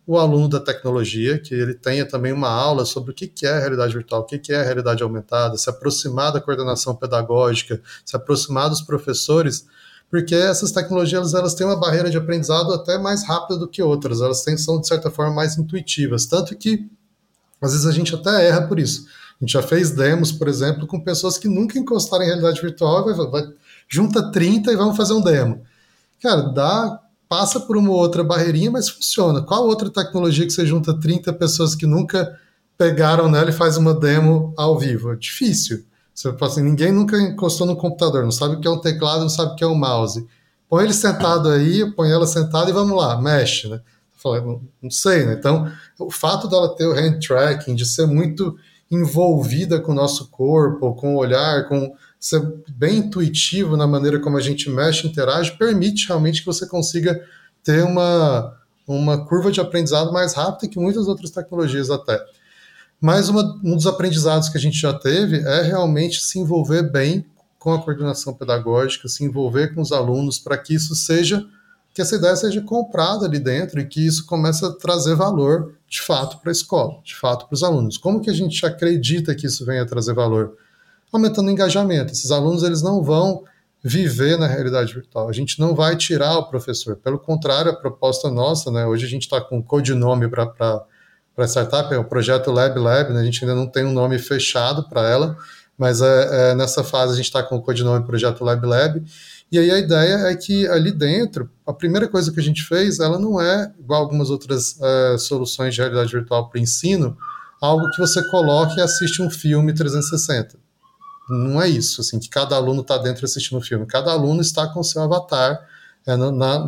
o aluno da tecnologia, que ele tenha também uma aula sobre o que é realidade virtual, o que é a realidade aumentada, se aproximar da coordenação pedagógica, se aproximar dos professores, porque essas tecnologias elas têm uma barreira de aprendizado até mais rápida do que outras, elas têm, são de certa forma mais intuitivas, tanto que às vezes a gente até erra por isso. A gente já fez demos, por exemplo, com pessoas que nunca encostaram em realidade virtual, vai, vai, junta 30 e vamos fazer um demo. Cara, dá, passa por uma outra barreirinha, mas funciona. Qual outra tecnologia que você junta 30 pessoas que nunca pegaram nela e faz uma demo ao vivo? É difícil. Você fala assim, ninguém nunca encostou no computador, não sabe o que é um teclado, não sabe o que é um mouse. Põe ele sentado aí, põe ela sentada e vamos lá, mexe, né? Falei, não, não sei, né? Então, o fato dela ter o hand tracking, de ser muito envolvida com o nosso corpo, com o olhar, com ser bem intuitivo na maneira como a gente mexe, interage, permite realmente que você consiga ter uma, uma curva de aprendizado mais rápida que muitas outras tecnologias até. Mas uma, um dos aprendizados que a gente já teve é realmente se envolver bem com a coordenação pedagógica, se envolver com os alunos para que isso seja, que essa ideia seja comprada ali dentro e que isso comece a trazer valor de fato para a escola, de fato para os alunos. Como que a gente acredita que isso venha trazer valor? Aumentando o engajamento. Esses alunos eles não vão viver na realidade virtual. A gente não vai tirar o professor. Pelo contrário, a proposta nossa, né, hoje a gente está com um codinome para para startup, é o projeto Lab Lab, né? a gente ainda não tem um nome fechado para ela, mas é, é, nessa fase a gente está com o codinome Projeto Lab Lab, e aí a ideia é que ali dentro, a primeira coisa que a gente fez, ela não é igual algumas outras é, soluções de realidade virtual para ensino, algo que você coloca e assiste um filme 360. Não é isso, assim, que cada aluno está dentro assistindo o um filme. Cada aluno está com seu avatar. É, no, na,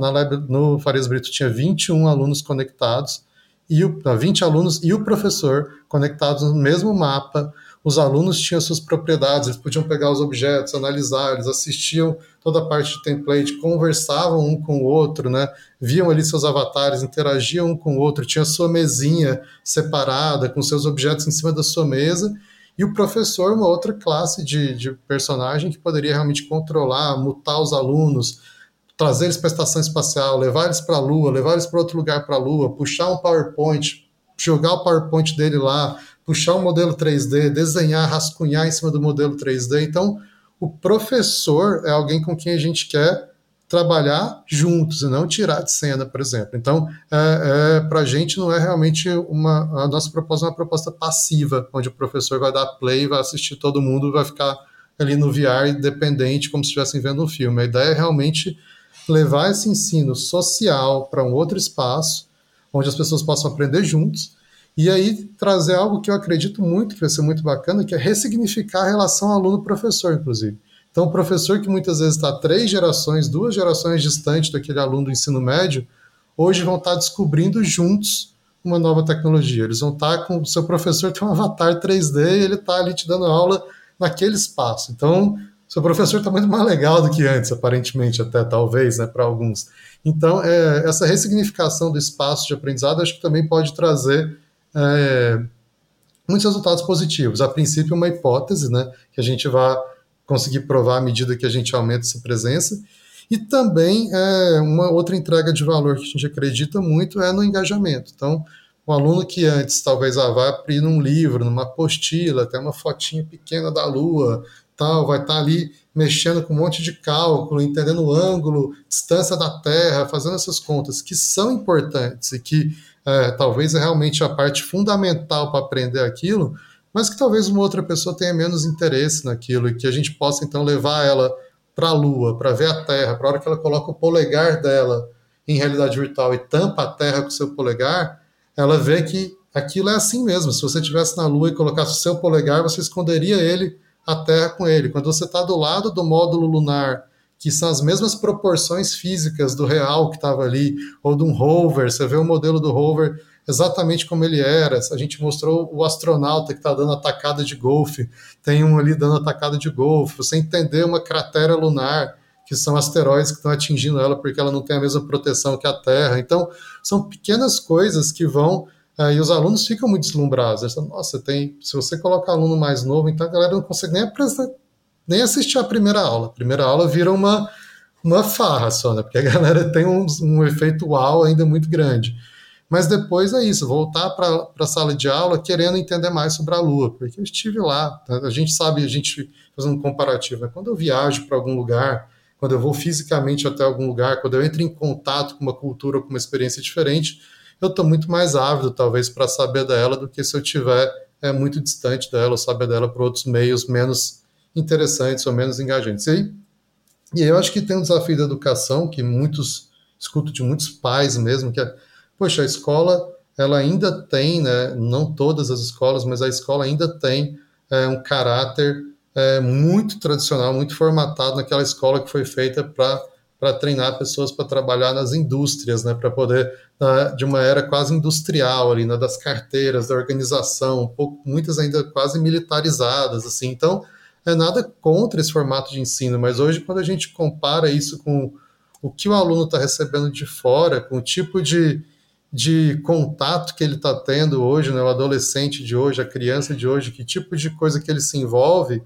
no Farias Brito tinha 21 alunos conectados, e o, 20 alunos e o professor conectados no mesmo mapa. Os alunos tinham suas propriedades, eles podiam pegar os objetos, analisar, eles assistiam toda a parte de template, conversavam um com o outro, né? viam ali seus avatares, interagiam um com o outro, tinha sua mesinha separada, com seus objetos em cima da sua mesa, e o professor, uma outra classe de, de personagem que poderia realmente controlar, mutar os alunos, trazer eles para a estação espacial, levar eles para a Lua, levar eles para outro lugar para a Lua, puxar um PowerPoint, jogar o PowerPoint dele lá, puxar um modelo 3D, desenhar, rascunhar em cima do modelo 3D. Então, o professor é alguém com quem a gente quer trabalhar juntos e não tirar de cena, por exemplo. Então, é, é, para a gente não é realmente uma. A nossa proposta é uma proposta passiva, onde o professor vai dar play, vai assistir todo mundo, vai ficar ali no VR independente, como se estivessem vendo um filme. A ideia é realmente levar esse ensino social para um outro espaço, onde as pessoas possam aprender juntos, e aí trazer algo que eu acredito muito, que vai ser muito bacana, que é ressignificar a relação aluno-professor, inclusive. Então, o professor que muitas vezes está três gerações, duas gerações distante daquele aluno do ensino médio, hoje vão estar tá descobrindo juntos uma nova tecnologia. Eles vão estar tá com o seu professor tem um avatar 3D e ele está ali te dando aula naquele espaço. Então, seu professor está muito mais legal do que antes, aparentemente, até talvez, né, para alguns. Então, é, essa ressignificação do espaço de aprendizado acho que também pode trazer é, muitos resultados positivos. A princípio, uma hipótese, né, que a gente vai conseguir provar à medida que a gente aumenta essa presença. E também é, uma outra entrega de valor que a gente acredita muito é no engajamento. Então, o aluno que antes talvez ah, vai abrir num livro, numa apostila, até uma fotinha pequena da Lua, tal, vai estar tá ali mexendo com um monte de cálculo, entendendo o ângulo, distância da Terra, fazendo essas contas que são importantes e que é, talvez é realmente a parte fundamental para aprender aquilo, mas que talvez uma outra pessoa tenha menos interesse naquilo e que a gente possa então levar ela para a Lua, para ver a Terra, para a hora que ela coloca o polegar dela em realidade virtual e tampa a Terra com o seu polegar, ela vê que aquilo é assim mesmo. Se você estivesse na Lua e colocasse o seu polegar, você esconderia ele a Terra com ele. Quando você está do lado do módulo lunar, que são as mesmas proporções físicas do real que estava ali, ou de um rover, você vê o modelo do rover exatamente como ele era. A gente mostrou o astronauta que está dando atacada de golfe, tem um ali dando atacada de golfe. Você entender uma cratera lunar, que são asteroides que estão atingindo ela porque ela não tem a mesma proteção que a Terra. Então, são pequenas coisas que vão é, e os alunos ficam muito deslumbrados. Eles falam, Nossa, tem, se você colocar aluno mais novo, então a galera não consegue nem, nem assistir a primeira aula. A primeira aula vira uma, uma farra só, né? Porque a galera tem um, um efeito uau ainda muito grande. Mas depois é isso, voltar para a sala de aula querendo entender mais sobre a Lua, porque eu estive lá. Tá? A gente sabe, a gente fazendo um comparativo, né? quando eu viajo para algum lugar, quando eu vou fisicamente até algum lugar, quando eu entro em contato com uma cultura, com uma experiência diferente, eu estou muito mais ávido, talvez, para saber dela do que se eu tiver é, muito distante dela, ou saber dela por outros meios menos interessantes ou menos engajantes. E aí, e eu acho que tem um desafio da educação que muitos, escuto de muitos pais mesmo, que é, poxa, a escola, ela ainda tem, né, não todas as escolas, mas a escola ainda tem é, um caráter é, muito tradicional, muito formatado naquela escola que foi feita para para treinar pessoas para trabalhar nas indústrias, né, para poder de uma era quase industrial ali, né, das carteiras, da organização, um pouco, muitas ainda quase militarizadas, assim. Então, é nada contra esse formato de ensino, mas hoje quando a gente compara isso com o que o aluno está recebendo de fora, com o tipo de, de contato que ele está tendo hoje, né, o adolescente de hoje, a criança de hoje, que tipo de coisa que ele se envolve,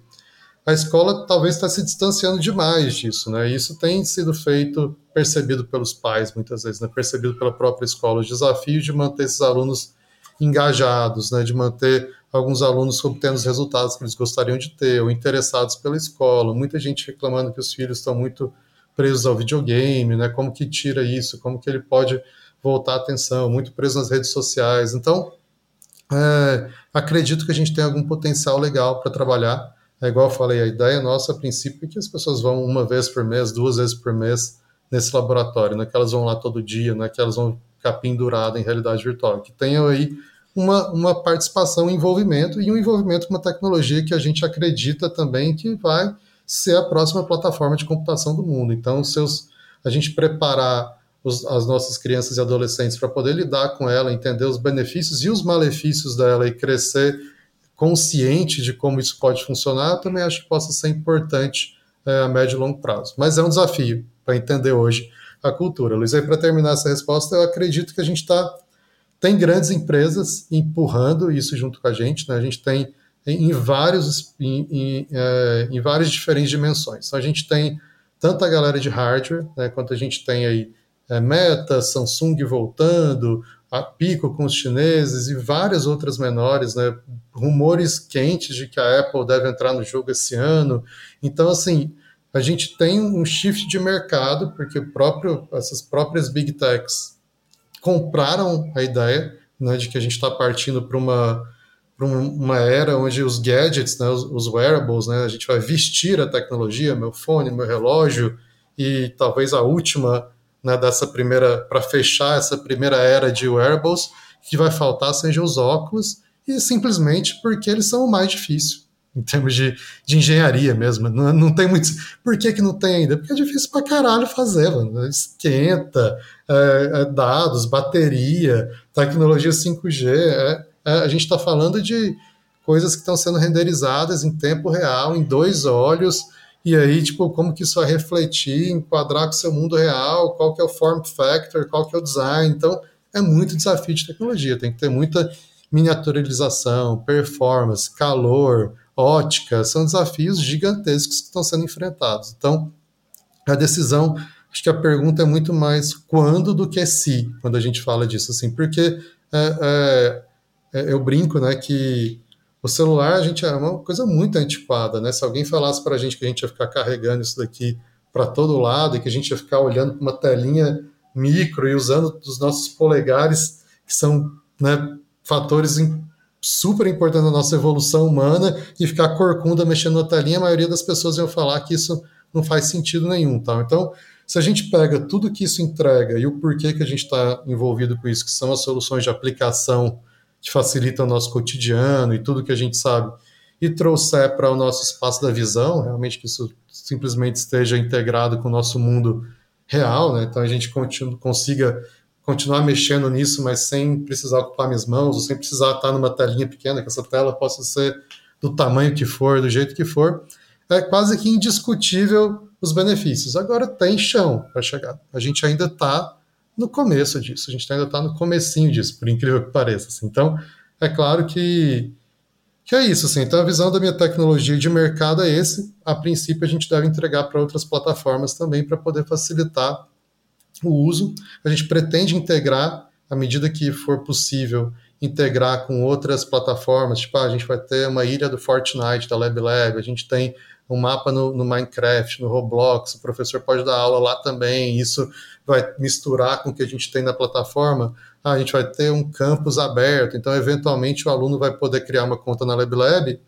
a escola talvez está se distanciando demais disso, né? Isso tem sido feito, percebido pelos pais muitas vezes, né? percebido pela própria escola, o desafio de manter esses alunos engajados, né? De manter alguns alunos obtendo os resultados que eles gostariam de ter, ou interessados pela escola. Muita gente reclamando que os filhos estão muito presos ao videogame, né? Como que tira isso? Como que ele pode voltar a atenção? Muito preso nas redes sociais. Então, é, acredito que a gente tem algum potencial legal para trabalhar é igual eu falei, a ideia nossa, a princípio, é que as pessoas vão uma vez por mês, duas vezes por mês nesse laboratório, não é que elas vão lá todo dia, não é que elas vão ficar penduradas em realidade virtual, que tenham aí uma, uma participação, um envolvimento e um envolvimento com uma tecnologia que a gente acredita também que vai ser a próxima plataforma de computação do mundo. Então, seus, a gente preparar os, as nossas crianças e adolescentes para poder lidar com ela, entender os benefícios e os malefícios dela e crescer consciente de como isso pode funcionar, também acho que possa ser importante é, a médio e longo prazo. Mas é um desafio para entender hoje a cultura. Luiz, aí para terminar essa resposta, eu acredito que a gente está tem grandes empresas empurrando isso junto com a gente, né? A gente tem em, vários em, em, é, em várias diferentes dimensões. Então a gente tem tanto a galera de hardware, né, quanto a gente tem aí é, Meta, Samsung voltando, a Pico com os chineses e várias outras menores, né? Rumores quentes de que a Apple deve entrar no jogo esse ano. Então, assim, a gente tem um shift de mercado, porque próprio, essas próprias big techs compraram a ideia né, de que a gente está partindo para uma, uma era onde os gadgets, né, os, os wearables, né, a gente vai vestir a tecnologia, meu fone, meu relógio, e talvez a última né, dessa primeira, para fechar essa primeira era de wearables, que vai faltar seja os óculos, e simplesmente porque eles são o mais difícil, em termos de, de engenharia mesmo. Não, não tem muito. Por que, que não tem ainda? Porque é difícil pra caralho fazer, mano. Esquenta, é, é, dados, bateria, tecnologia 5G. É, é, a gente está falando de coisas que estão sendo renderizadas em tempo real, em dois olhos e aí, tipo, como que isso vai refletir, enquadrar com o seu mundo real, qual que é o form factor, qual que é o design. Então, é muito desafio de tecnologia, tem que ter muita miniaturização, performance, calor, ótica, são desafios gigantescos que estão sendo enfrentados. Então, a decisão, acho que a pergunta é muito mais quando do que se, quando a gente fala disso, assim, porque é, é, é eu brinco, né, que o celular, a gente é uma coisa muito antiquada, né? Se alguém falasse para a gente que a gente ia ficar carregando isso daqui para todo lado e que a gente ia ficar olhando para uma telinha micro e usando os nossos polegares, que são né, fatores super importantes na nossa evolução humana, e ficar corcunda mexendo na telinha, a maioria das pessoas iam falar que isso não faz sentido nenhum. Tá? Então, se a gente pega tudo que isso entrega e o porquê que a gente está envolvido com isso, que são as soluções de aplicação que facilita o nosso cotidiano e tudo que a gente sabe, e trouxer para o nosso espaço da visão, realmente que isso simplesmente esteja integrado com o nosso mundo real, né? Então a gente consiga continuar mexendo nisso, mas sem precisar ocupar minhas mãos, ou sem precisar estar numa telinha pequena, que essa tela possa ser do tamanho que for, do jeito que for, é quase que indiscutível os benefícios. Agora tem chão para chegar. A gente ainda está no começo disso. A gente ainda está no comecinho disso, por incrível que pareça. Assim. Então, é claro que, que é isso. Assim. Então, a visão da minha tecnologia de mercado é esse. A princípio, a gente deve entregar para outras plataformas também para poder facilitar o uso. A gente pretende integrar, à medida que for possível, integrar com outras plataformas. Tipo, ah, a gente vai ter uma ilha do Fortnite, da Lab Lab, a gente tem um mapa no, no, Minecraft, no Roblox, o professor pode dar aula lá também, isso vai misturar com o que a gente tem na plataforma. Ah, a gente vai ter um campus aberto, então eventualmente o aluno vai poder criar uma conta na LabLab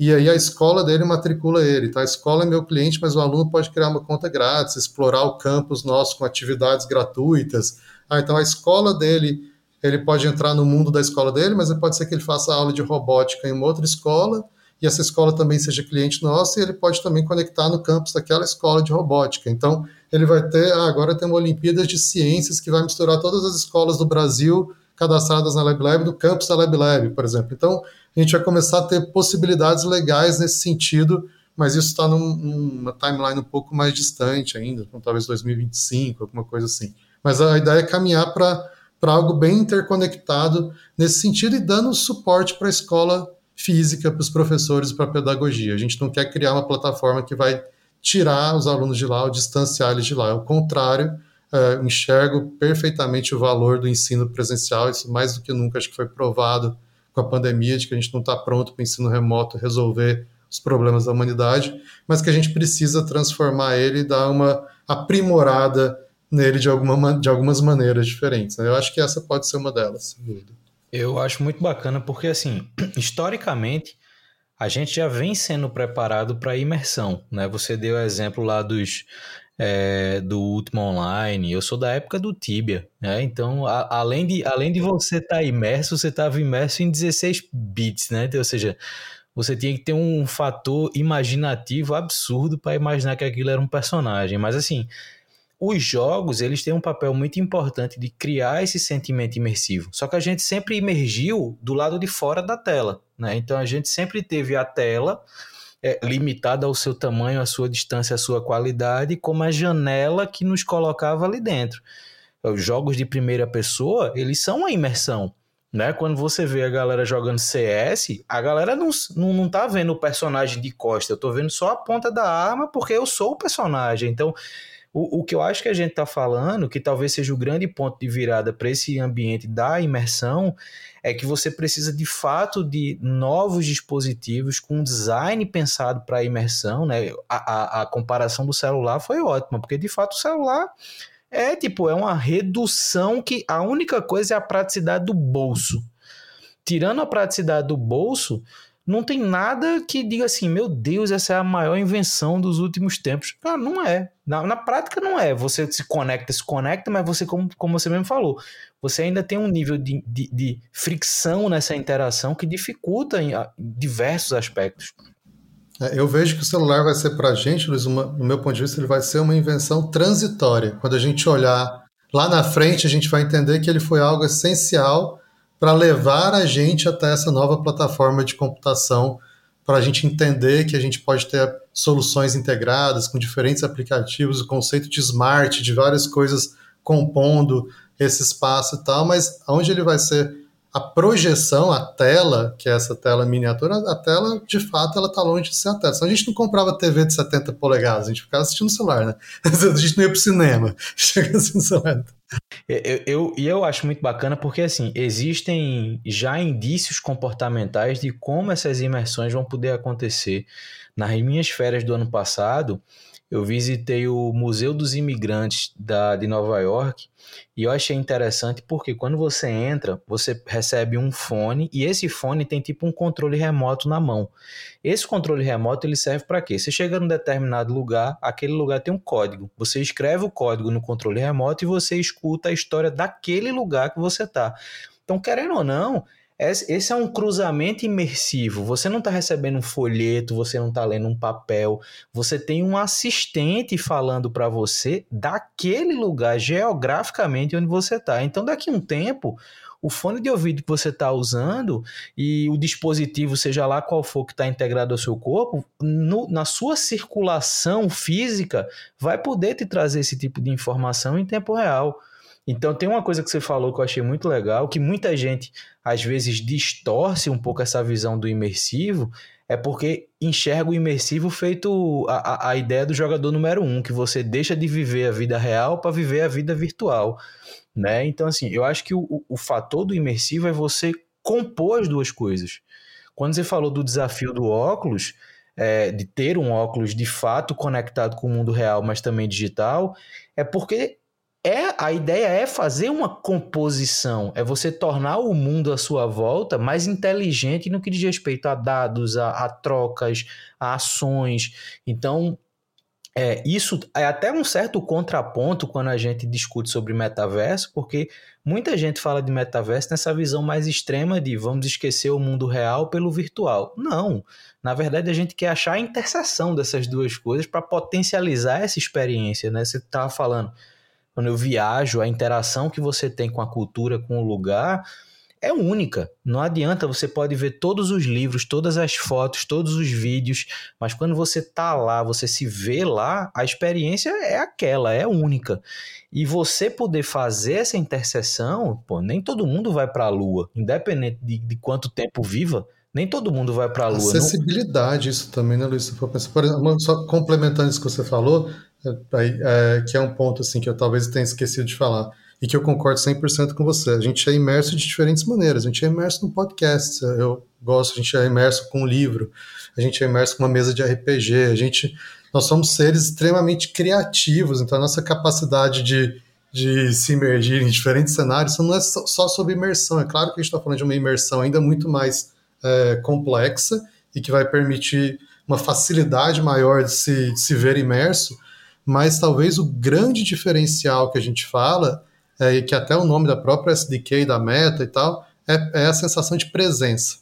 e aí a escola dele matricula ele. Tá? A escola é meu cliente, mas o aluno pode criar uma conta grátis, explorar o campus nosso com atividades gratuitas. Ah, então a escola dele, ele pode entrar no mundo da escola dele, mas pode ser que ele faça aula de robótica em uma outra escola e essa escola também seja cliente nosso, e ele pode também conectar no campus daquela escola de robótica. Então, ele vai ter, ah, agora tem uma Olimpíadas de Ciências que vai misturar todas as escolas do Brasil cadastradas na LabLab, do campus da LabLab, por exemplo. Então, a gente vai começar a ter possibilidades legais nesse sentido, mas isso está num, numa timeline um pouco mais distante ainda, então, talvez 2025, alguma coisa assim. Mas a ideia é caminhar para algo bem interconectado nesse sentido e dando suporte para a escola física, para os professores, para a pedagogia. A gente não quer criar uma plataforma que vai tirar os alunos de lá ou distanciar eles de lá. É o contrário, é, enxergo perfeitamente o valor do ensino presencial, isso mais do que nunca acho que foi provado com a pandemia, de que a gente não está pronto para o ensino remoto resolver os problemas da humanidade, mas que a gente precisa transformar ele e dar uma aprimorada nele de, alguma, de algumas maneiras diferentes. Né? Eu acho que essa pode ser uma delas, sem dúvida. Eu acho muito bacana porque, assim, historicamente, a gente já vem sendo preparado para imersão, né? Você deu o exemplo lá dos é, do último online. Eu sou da época do Tibia, né? Então, a, além de além de você estar tá imerso, você estava imerso em 16 bits, né? Então, ou seja, você tinha que ter um fator imaginativo absurdo para imaginar que aquilo era um personagem. Mas assim, os jogos eles têm um papel muito importante de criar esse sentimento imersivo. Só que a gente sempre emergiu do lado de fora da tela, né? Então a gente sempre teve a tela é, limitada ao seu tamanho, à sua distância, à sua qualidade, como a janela que nos colocava ali dentro. Os jogos de primeira pessoa, eles são uma imersão. Né? Quando você vê a galera jogando CS, a galera não, não, não tá vendo o personagem de costa, eu tô vendo só a ponta da arma porque eu sou o personagem. Então, o, o que eu acho que a gente está falando, que talvez seja o grande ponto de virada para esse ambiente da imersão, é que você precisa de fato de novos dispositivos com design pensado para imersão. Né? A, a, a comparação do celular foi ótima, porque de fato o celular é tipo, é uma redução que a única coisa é a praticidade do bolso. Tirando a praticidade do bolso, não tem nada que diga assim, meu Deus, essa é a maior invenção dos últimos tempos. Ah, não é. Na, na prática não é. Você se conecta, se conecta, mas você, como, como você mesmo falou, você ainda tem um nível de, de, de fricção nessa interação que dificulta em, diversos aspectos. É, eu vejo que o celular vai ser para a gente, Luiz, uma, no meu ponto de vista, ele vai ser uma invenção transitória. Quando a gente olhar lá na frente, a gente vai entender que ele foi algo essencial para levar a gente até essa nova plataforma de computação, para a gente entender que a gente pode ter soluções integradas com diferentes aplicativos, o conceito de smart, de várias coisas compondo esse espaço e tal, mas onde ele vai ser a projeção, a tela, que é essa tela miniatura, a tela, de fato, ela está longe de ser a tela. Senão a gente não comprava TV de 70 polegadas, a gente ficava assistindo no celular, né? A gente não ia pro cinema. Chega assim no celular. Eu, eu, e eu acho muito bacana porque, assim, existem já indícios comportamentais de como essas imersões vão poder acontecer. Nas minhas férias do ano passado, eu visitei o Museu dos Imigrantes da, de Nova York e eu achei interessante porque quando você entra, você recebe um fone e esse fone tem tipo um controle remoto na mão. Esse controle remoto ele serve para quê? Você chega num determinado lugar, aquele lugar tem um código. Você escreve o código no controle remoto e você escuta a história daquele lugar que você está. Então, querendo ou não, esse é um cruzamento imersivo. Você não está recebendo um folheto, você não está lendo um papel, você tem um assistente falando para você daquele lugar geograficamente onde você está. Então, daqui a um tempo, o fone de ouvido que você está usando e o dispositivo, seja lá qual for que está integrado ao seu corpo, no, na sua circulação física, vai poder te trazer esse tipo de informação em tempo real. Então tem uma coisa que você falou que eu achei muito legal, que muita gente às vezes distorce um pouco essa visão do imersivo, é porque enxerga o imersivo feito a, a, a ideia do jogador número um, que você deixa de viver a vida real para viver a vida virtual. Né? Então, assim, eu acho que o, o, fator do imersivo é você compor as duas coisas. Quando você falou do desafio do óculos, é, de ter um óculos de fato conectado com o mundo real, mas também digital, é porque é a ideia é fazer uma composição, é você tornar o mundo à sua volta mais inteligente no que diz respeito a dados, a, a trocas, a ações. Então, é, isso é até um certo contraponto quando a gente discute sobre metaverso, porque muita gente fala de metaverso nessa visão mais extrema de vamos esquecer o mundo real pelo virtual. Não. Na verdade, a gente quer achar a interseção dessas duas coisas para potencializar essa experiência, né? Você estava falando, quando eu viajo, a interação que você tem com a cultura, com o lugar, é única. Não adianta, você pode ver todos os livros, todas as fotos, todos os vídeos, mas quando você tá lá, você se vê lá, a experiência é aquela, é única. E você poder fazer essa interseção, pô, nem todo mundo vai para a Lua, independente de, de quanto tempo viva, nem todo mundo vai para a Lua. Acessibilidade, não... isso também, né, Luiz? Por exemplo, só complementando isso que você falou, é, que é um ponto assim que eu talvez tenha esquecido de falar e que eu concordo 100% com você. A gente é imerso de diferentes maneiras. A gente é imerso no podcast, eu gosto, a gente é imerso com um livro, a gente é imerso com uma mesa de RPG, a gente nós somos seres extremamente criativos, então a nossa capacidade de, de se imergir em diferentes cenários não é só sobre imersão. É claro que a gente está falando de uma imersão ainda muito mais é, complexa e que vai permitir uma facilidade maior de se, de se ver imerso, mas talvez o grande diferencial que a gente fala é, e que até o nome da própria SDK, da Meta e tal, é, é a sensação de presença.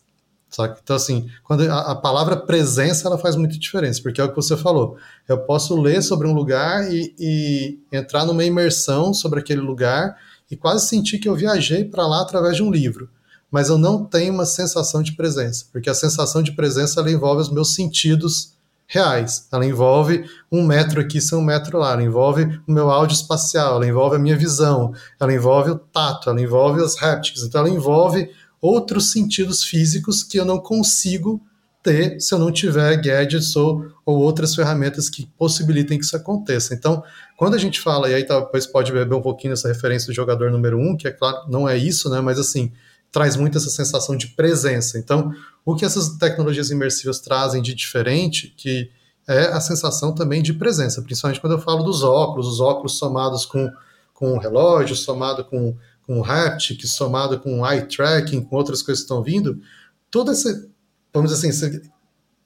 Então, assim, quando a, a, palavra presença ela faz muita diferença, porque é o que você falou. Eu posso ler sobre um lugar e, e entrar numa imersão sobre aquele lugar e quase sentir que eu viajei para lá através de um livro. Mas eu não tenho uma sensação de presença, porque a sensação de presença ela envolve os meus sentidos reais. Ela envolve um metro aqui ser um metro lá, ela envolve o meu áudio espacial, ela envolve a minha visão, ela envolve o tato, ela envolve as haptics, então ela envolve outros sentidos físicos que eu não consigo ter se eu não tiver gadgets ou, ou outras ferramentas que possibilitem que isso aconteça. Então, quando a gente fala, e aí depois pode beber um pouquinho dessa referência do jogador número um, que é claro, não é isso, né, mas assim, traz muito essa sensação de presença. Então, o que essas tecnologias imersivas trazem de diferente, que é a sensação também de presença, principalmente quando eu falo dos óculos, os óculos somados com, com o relógio, somado com, com o haptic, somado com o eye tracking, com outras coisas que estão vindo, toda essa, vamos dizer assim,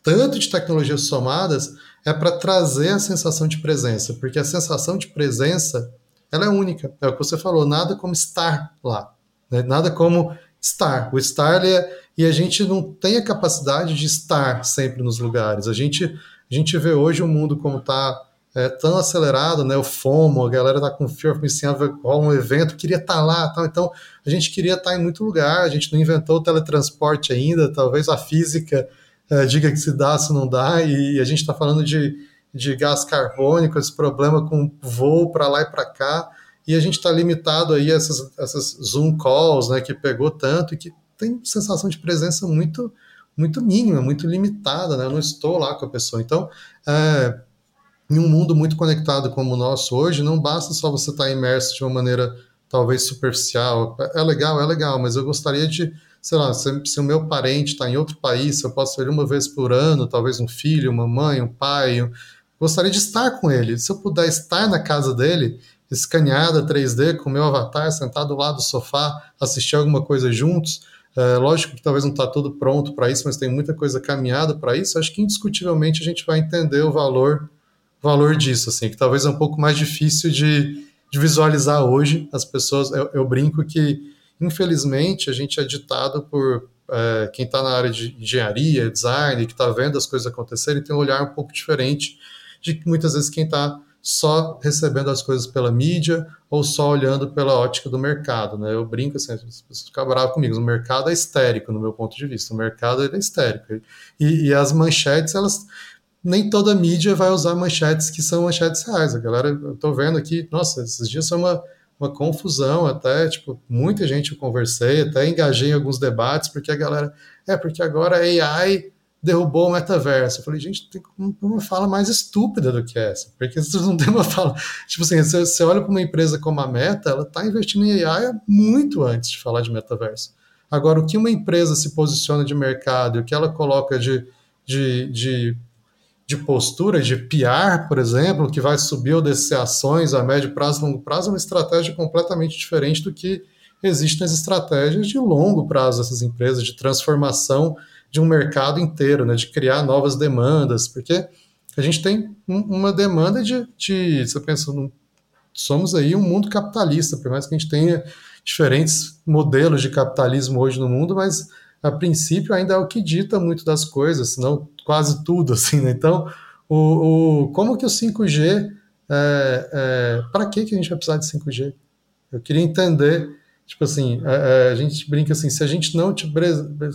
tanto de tecnologias somadas é para trazer a sensação de presença, porque a sensação de presença ela é única, é o que você falou, nada como estar lá, né? nada como estar. O estar é, e a gente não tem a capacidade de estar sempre nos lugares. A gente, a gente vê hoje o mundo como está é, tão acelerado, né? O FOMO, a galera tá com fear of missing out, um evento, queria estar tá lá, tal. Então a gente queria estar tá em muito lugar. A gente não inventou o teletransporte ainda. Talvez a física é, diga que se dá, se não dá. E, e a gente está falando de, de gás carbônico, esse problema com voo para lá e para cá e a gente está limitado aí a essas, essas Zoom calls, né, que pegou tanto e que tem sensação de presença muito muito mínima, muito limitada, né? Eu não estou lá com a pessoa. Então, é, em um mundo muito conectado como o nosso hoje, não basta só você estar tá imerso de uma maneira talvez superficial. É, é legal, é legal, mas eu gostaria de, sei lá, se, se o meu parente está em outro país, se eu posso ver uma vez por ano, talvez um filho, uma mãe, um pai, eu gostaria de estar com ele. Se eu puder estar na casa dele, escaneada 3D com o meu avatar sentado do lado do sofá, assistir alguma coisa juntos. É, lógico que talvez não está tudo pronto para isso, mas tem muita coisa caminhada para isso. Acho que indiscutivelmente a gente vai entender o valor, valor disso, assim, que talvez é um pouco mais difícil de, de visualizar hoje. As pessoas, eu, eu, brinco que infelizmente a gente é ditado por é, quem está na área de engenharia, design, que está vendo as coisas acontecerem, tem um olhar um pouco diferente de muitas vezes quem está só recebendo as coisas pela mídia ou só olhando pela ótica do mercado, né? Eu brinco assim, as pessoas ficam bravas comigo, o mercado é histérico no meu ponto de vista, o mercado é histérico. E, e, as manchetes, elas nem toda mídia vai usar manchetes que são manchetes reais. A galera, eu tô vendo aqui, nossa, esses dias foi uma uma confusão até, tipo, muita gente eu conversei, até engajei em alguns debates, porque a galera, é porque agora AI derrubou o metaverso. Eu falei, gente, tem uma fala mais estúpida do que essa, porque vocês não tem uma fala. Tipo assim, você, você olha para uma empresa como a Meta, ela está investindo em AI muito antes de falar de metaverso. Agora, o que uma empresa se posiciona de mercado o que ela coloca de, de, de, de postura, de PR, por exemplo, que vai subir ou descer ações a médio prazo, longo prazo, é uma estratégia completamente diferente do que existem as estratégias de longo prazo dessas empresas, de transformação de um mercado inteiro, né, de criar novas demandas, porque a gente tem um, uma demanda de, de você pensa, somos aí um mundo capitalista, por mais que a gente tenha diferentes modelos de capitalismo hoje no mundo, mas a princípio ainda é o que dita muito das coisas, senão quase tudo, assim, né? Então, o, o, como que o 5G, é, é, para que, que a gente vai precisar de 5G? Eu queria entender, tipo assim, é, a gente brinca assim, se a gente não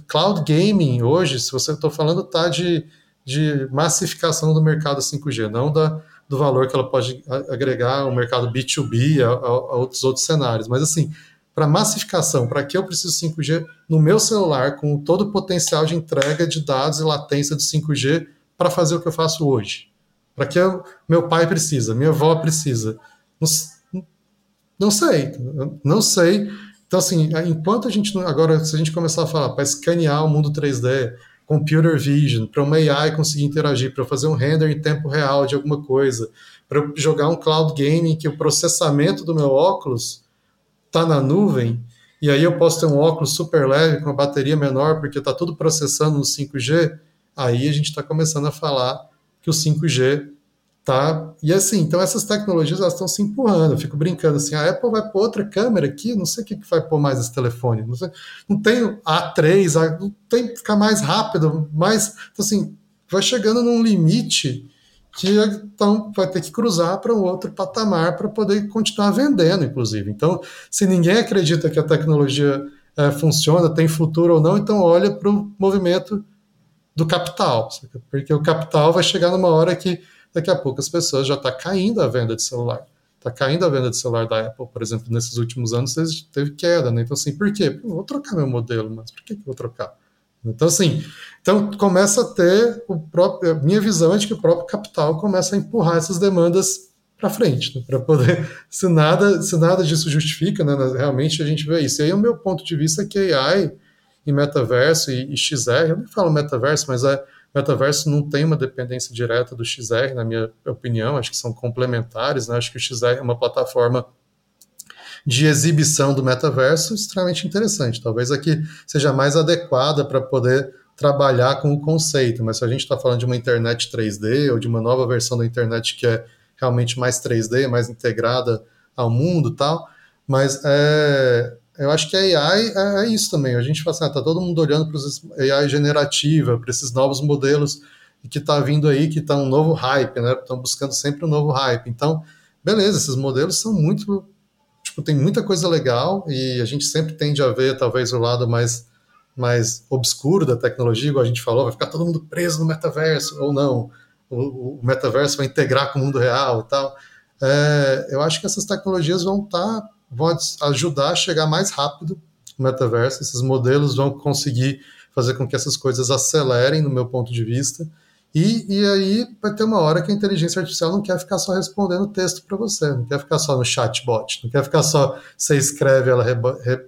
cloud gaming hoje, se você estou falando, tá de, de massificação do mercado 5G, não da, do valor que ela pode agregar ao mercado B2B, a, a, a outros outros cenários, mas assim, para massificação, para que eu preciso 5G no meu celular com todo o potencial de entrega de dados e latência de 5G para fazer o que eu faço hoje? Para que eu, meu pai precisa, minha avó precisa? Não, não sei, não sei. Então, assim, enquanto a gente. Agora, se a gente começar a falar para escanear o mundo 3D, computer vision, para uma AI conseguir interagir, para fazer um render em tempo real de alguma coisa, para jogar um cloud game que o processamento do meu óculos está na nuvem, e aí eu posso ter um óculos super leve com uma bateria menor, porque está tudo processando no 5G, aí a gente está começando a falar que o 5G tá. E assim, então essas tecnologias elas estão se empurrando. Eu fico brincando assim, a Apple vai pôr outra câmera aqui, não sei o que, que vai pôr mais esse telefone. Não, sei, não tem A3, A, não tem que ficar mais rápido, mais. Então, assim, vai chegando num limite que então vai ter que cruzar para um outro patamar para poder continuar vendendo, inclusive. Então, se ninguém acredita que a tecnologia é, funciona, tem futuro ou não, então olha para o movimento do capital, porque o capital vai chegar numa hora que daqui a pouco as pessoas já está caindo a venda de celular. Está caindo a venda de celular da Apple, por exemplo, nesses últimos anos teve queda, né? Então, assim, por quê? vou trocar meu modelo, mas por que, que eu vou trocar? Então, assim, então começa a ter o próprio. Minha visão é de que o próprio capital começa a empurrar essas demandas para frente, né, para poder. Se nada, se nada disso justifica, né, realmente a gente vê isso. E aí, o meu ponto de vista é que AI e metaverso e, e XR, eu nem falo metaverso, mas é, metaverso não tem uma dependência direta do XR, na minha opinião, acho que são complementares, né, acho que o XR é uma plataforma de exibição do metaverso extremamente interessante. Talvez aqui seja mais adequada para poder trabalhar com o conceito, mas se a gente está falando de uma internet 3D ou de uma nova versão da internet que é realmente mais 3D, mais integrada ao mundo tal, mas é, eu acho que a AI é, é isso também. A gente fala assim, ah, tá todo mundo olhando para os AI generativa, para esses novos modelos que está vindo aí, que está um novo hype, né? Estão buscando sempre um novo hype. Então, beleza, esses modelos são muito tipo, tem muita coisa legal e a gente sempre tende a ver talvez o lado mais mais obscuro da tecnologia, igual a gente falou, vai ficar todo mundo preso no metaverso ou não. O, o metaverso vai integrar com o mundo real e tal. É, eu acho que essas tecnologias vão estar tá, vão ajudar a chegar mais rápido no metaverso. Esses modelos vão conseguir fazer com que essas coisas acelerem, no meu ponto de vista. E, e aí vai ter uma hora que a inteligência artificial não quer ficar só respondendo texto para você, não quer ficar só no chatbot, não quer ficar só você escreve, ela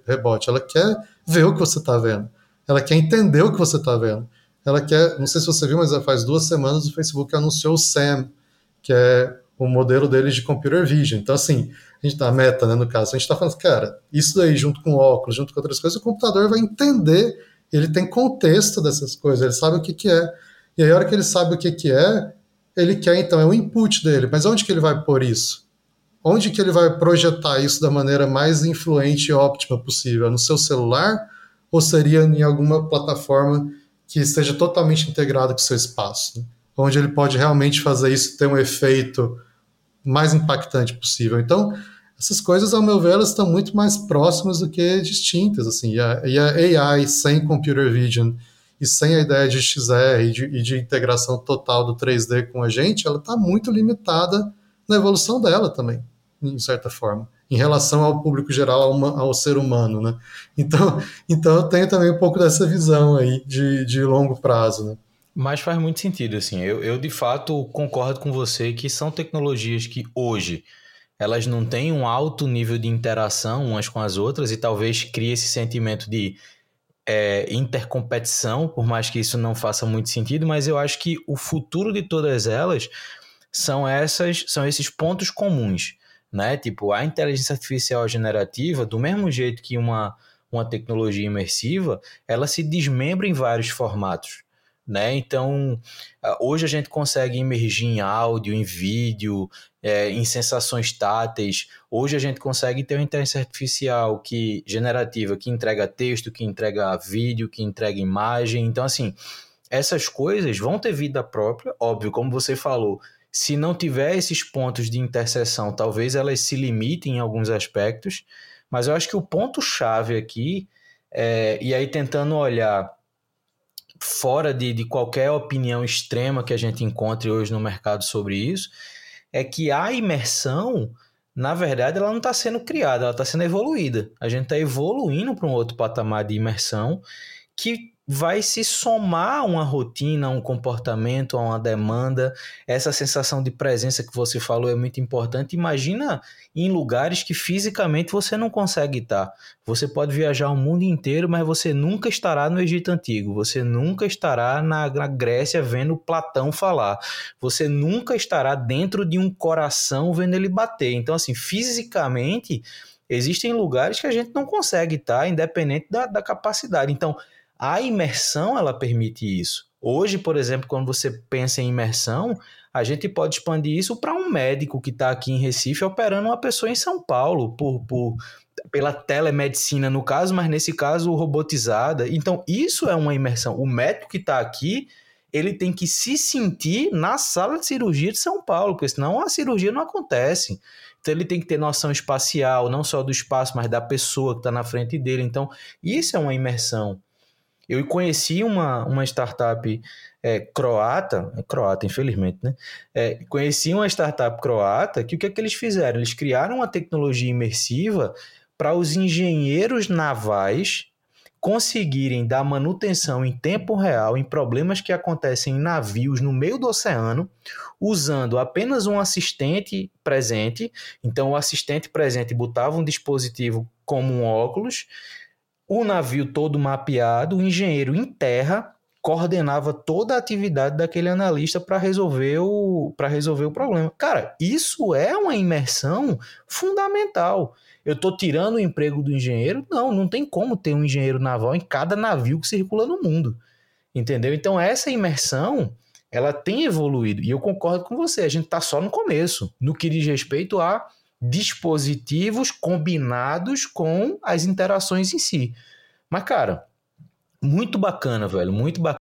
rebote, ela quer ver o que você está vendo, ela quer entender o que você está vendo. Ela quer, não sei se você viu, mas faz duas semanas o Facebook anunciou o SAM, que é o modelo deles de computer vision. Então, assim, a gente tá meta, né, no caso, a gente está falando, cara, isso daí junto com óculos, junto com outras coisas, o computador vai entender, ele tem contexto dessas coisas, ele sabe o que, que é e aí, a hora que ele sabe o que, que é, ele quer, então, é o input dele. Mas onde que ele vai pôr isso? Onde que ele vai projetar isso da maneira mais influente e óptima possível? No seu celular? Ou seria em alguma plataforma que esteja totalmente integrada com o seu espaço? Né? Onde ele pode realmente fazer isso ter um efeito mais impactante possível. Então, essas coisas, ao meu ver, elas estão muito mais próximas do que distintas. Assim, e a, AI sem computer vision e sem a ideia de XR e de, e de integração total do 3D com a gente, ela está muito limitada na evolução dela também, em certa forma, em relação ao público geral, ao, ao ser humano, né? Então, então eu tenho também um pouco dessa visão aí de, de longo prazo, né? Mas faz muito sentido, assim. Eu, eu, de fato, concordo com você que são tecnologias que hoje elas não têm um alto nível de interação umas com as outras e talvez crie esse sentimento de é, intercompetição, por mais que isso não faça muito sentido, mas eu acho que o futuro de todas elas são essas, são esses pontos comuns, né? Tipo, a inteligência artificial generativa, do mesmo jeito que uma, uma tecnologia imersiva, ela se desmembra em vários formatos. Né? Então, hoje a gente consegue emergir em áudio, em vídeo, é, em sensações táteis. Hoje a gente consegue ter uma inteligência artificial que generativa, que entrega texto, que entrega vídeo, que entrega imagem. Então, assim, essas coisas vão ter vida própria, óbvio, como você falou. Se não tiver esses pontos de interseção, talvez elas se limitem em alguns aspectos, mas eu acho que o ponto-chave aqui, é, e aí tentando olhar fora de, de qualquer opinião extrema que a gente encontre hoje no mercado sobre isso, é que a imersão, na verdade, ela não está sendo criada, ela está sendo evoluída. A gente está evoluindo para um outro patamar de imersão que vai se somar uma rotina, a um comportamento, a uma demanda. Essa sensação de presença que você falou é muito importante. Imagina em lugares que fisicamente você não consegue estar. Você pode viajar o mundo inteiro, mas você nunca estará no Egito Antigo. Você nunca estará na, na Grécia vendo Platão falar. Você nunca estará dentro de um coração vendo ele bater. Então, assim, fisicamente, existem lugares que a gente não consegue estar, independente da, da capacidade. Então, a imersão ela permite isso. Hoje, por exemplo, quando você pensa em imersão, a gente pode expandir isso para um médico que está aqui em Recife operando uma pessoa em São Paulo, por, por, pela telemedicina no caso, mas nesse caso robotizada. Então, isso é uma imersão. O médico que está aqui, ele tem que se sentir na sala de cirurgia de São Paulo, porque senão a cirurgia não acontece. Então ele tem que ter noção espacial, não só do espaço, mas da pessoa que está na frente dele. Então, isso é uma imersão. Eu conheci uma, uma startup é, croata, é croata, infelizmente, né? É, conheci uma startup croata que o que é que eles fizeram? Eles criaram uma tecnologia imersiva para os engenheiros navais conseguirem dar manutenção em tempo real em problemas que acontecem em navios no meio do oceano, usando apenas um assistente presente. Então, o assistente presente botava um dispositivo como um óculos o navio todo mapeado, o engenheiro em terra coordenava toda a atividade daquele analista para resolver o para resolver o problema. Cara, isso é uma imersão fundamental. Eu estou tirando o emprego do engenheiro? Não, não tem como ter um engenheiro naval em cada navio que circula no mundo. Entendeu? Então essa imersão, ela tem evoluído e eu concordo com você, a gente está só no começo, no que diz respeito a dispositivos combinados com as interações em si. Mas, cara, muito bacana, velho, muito bacana.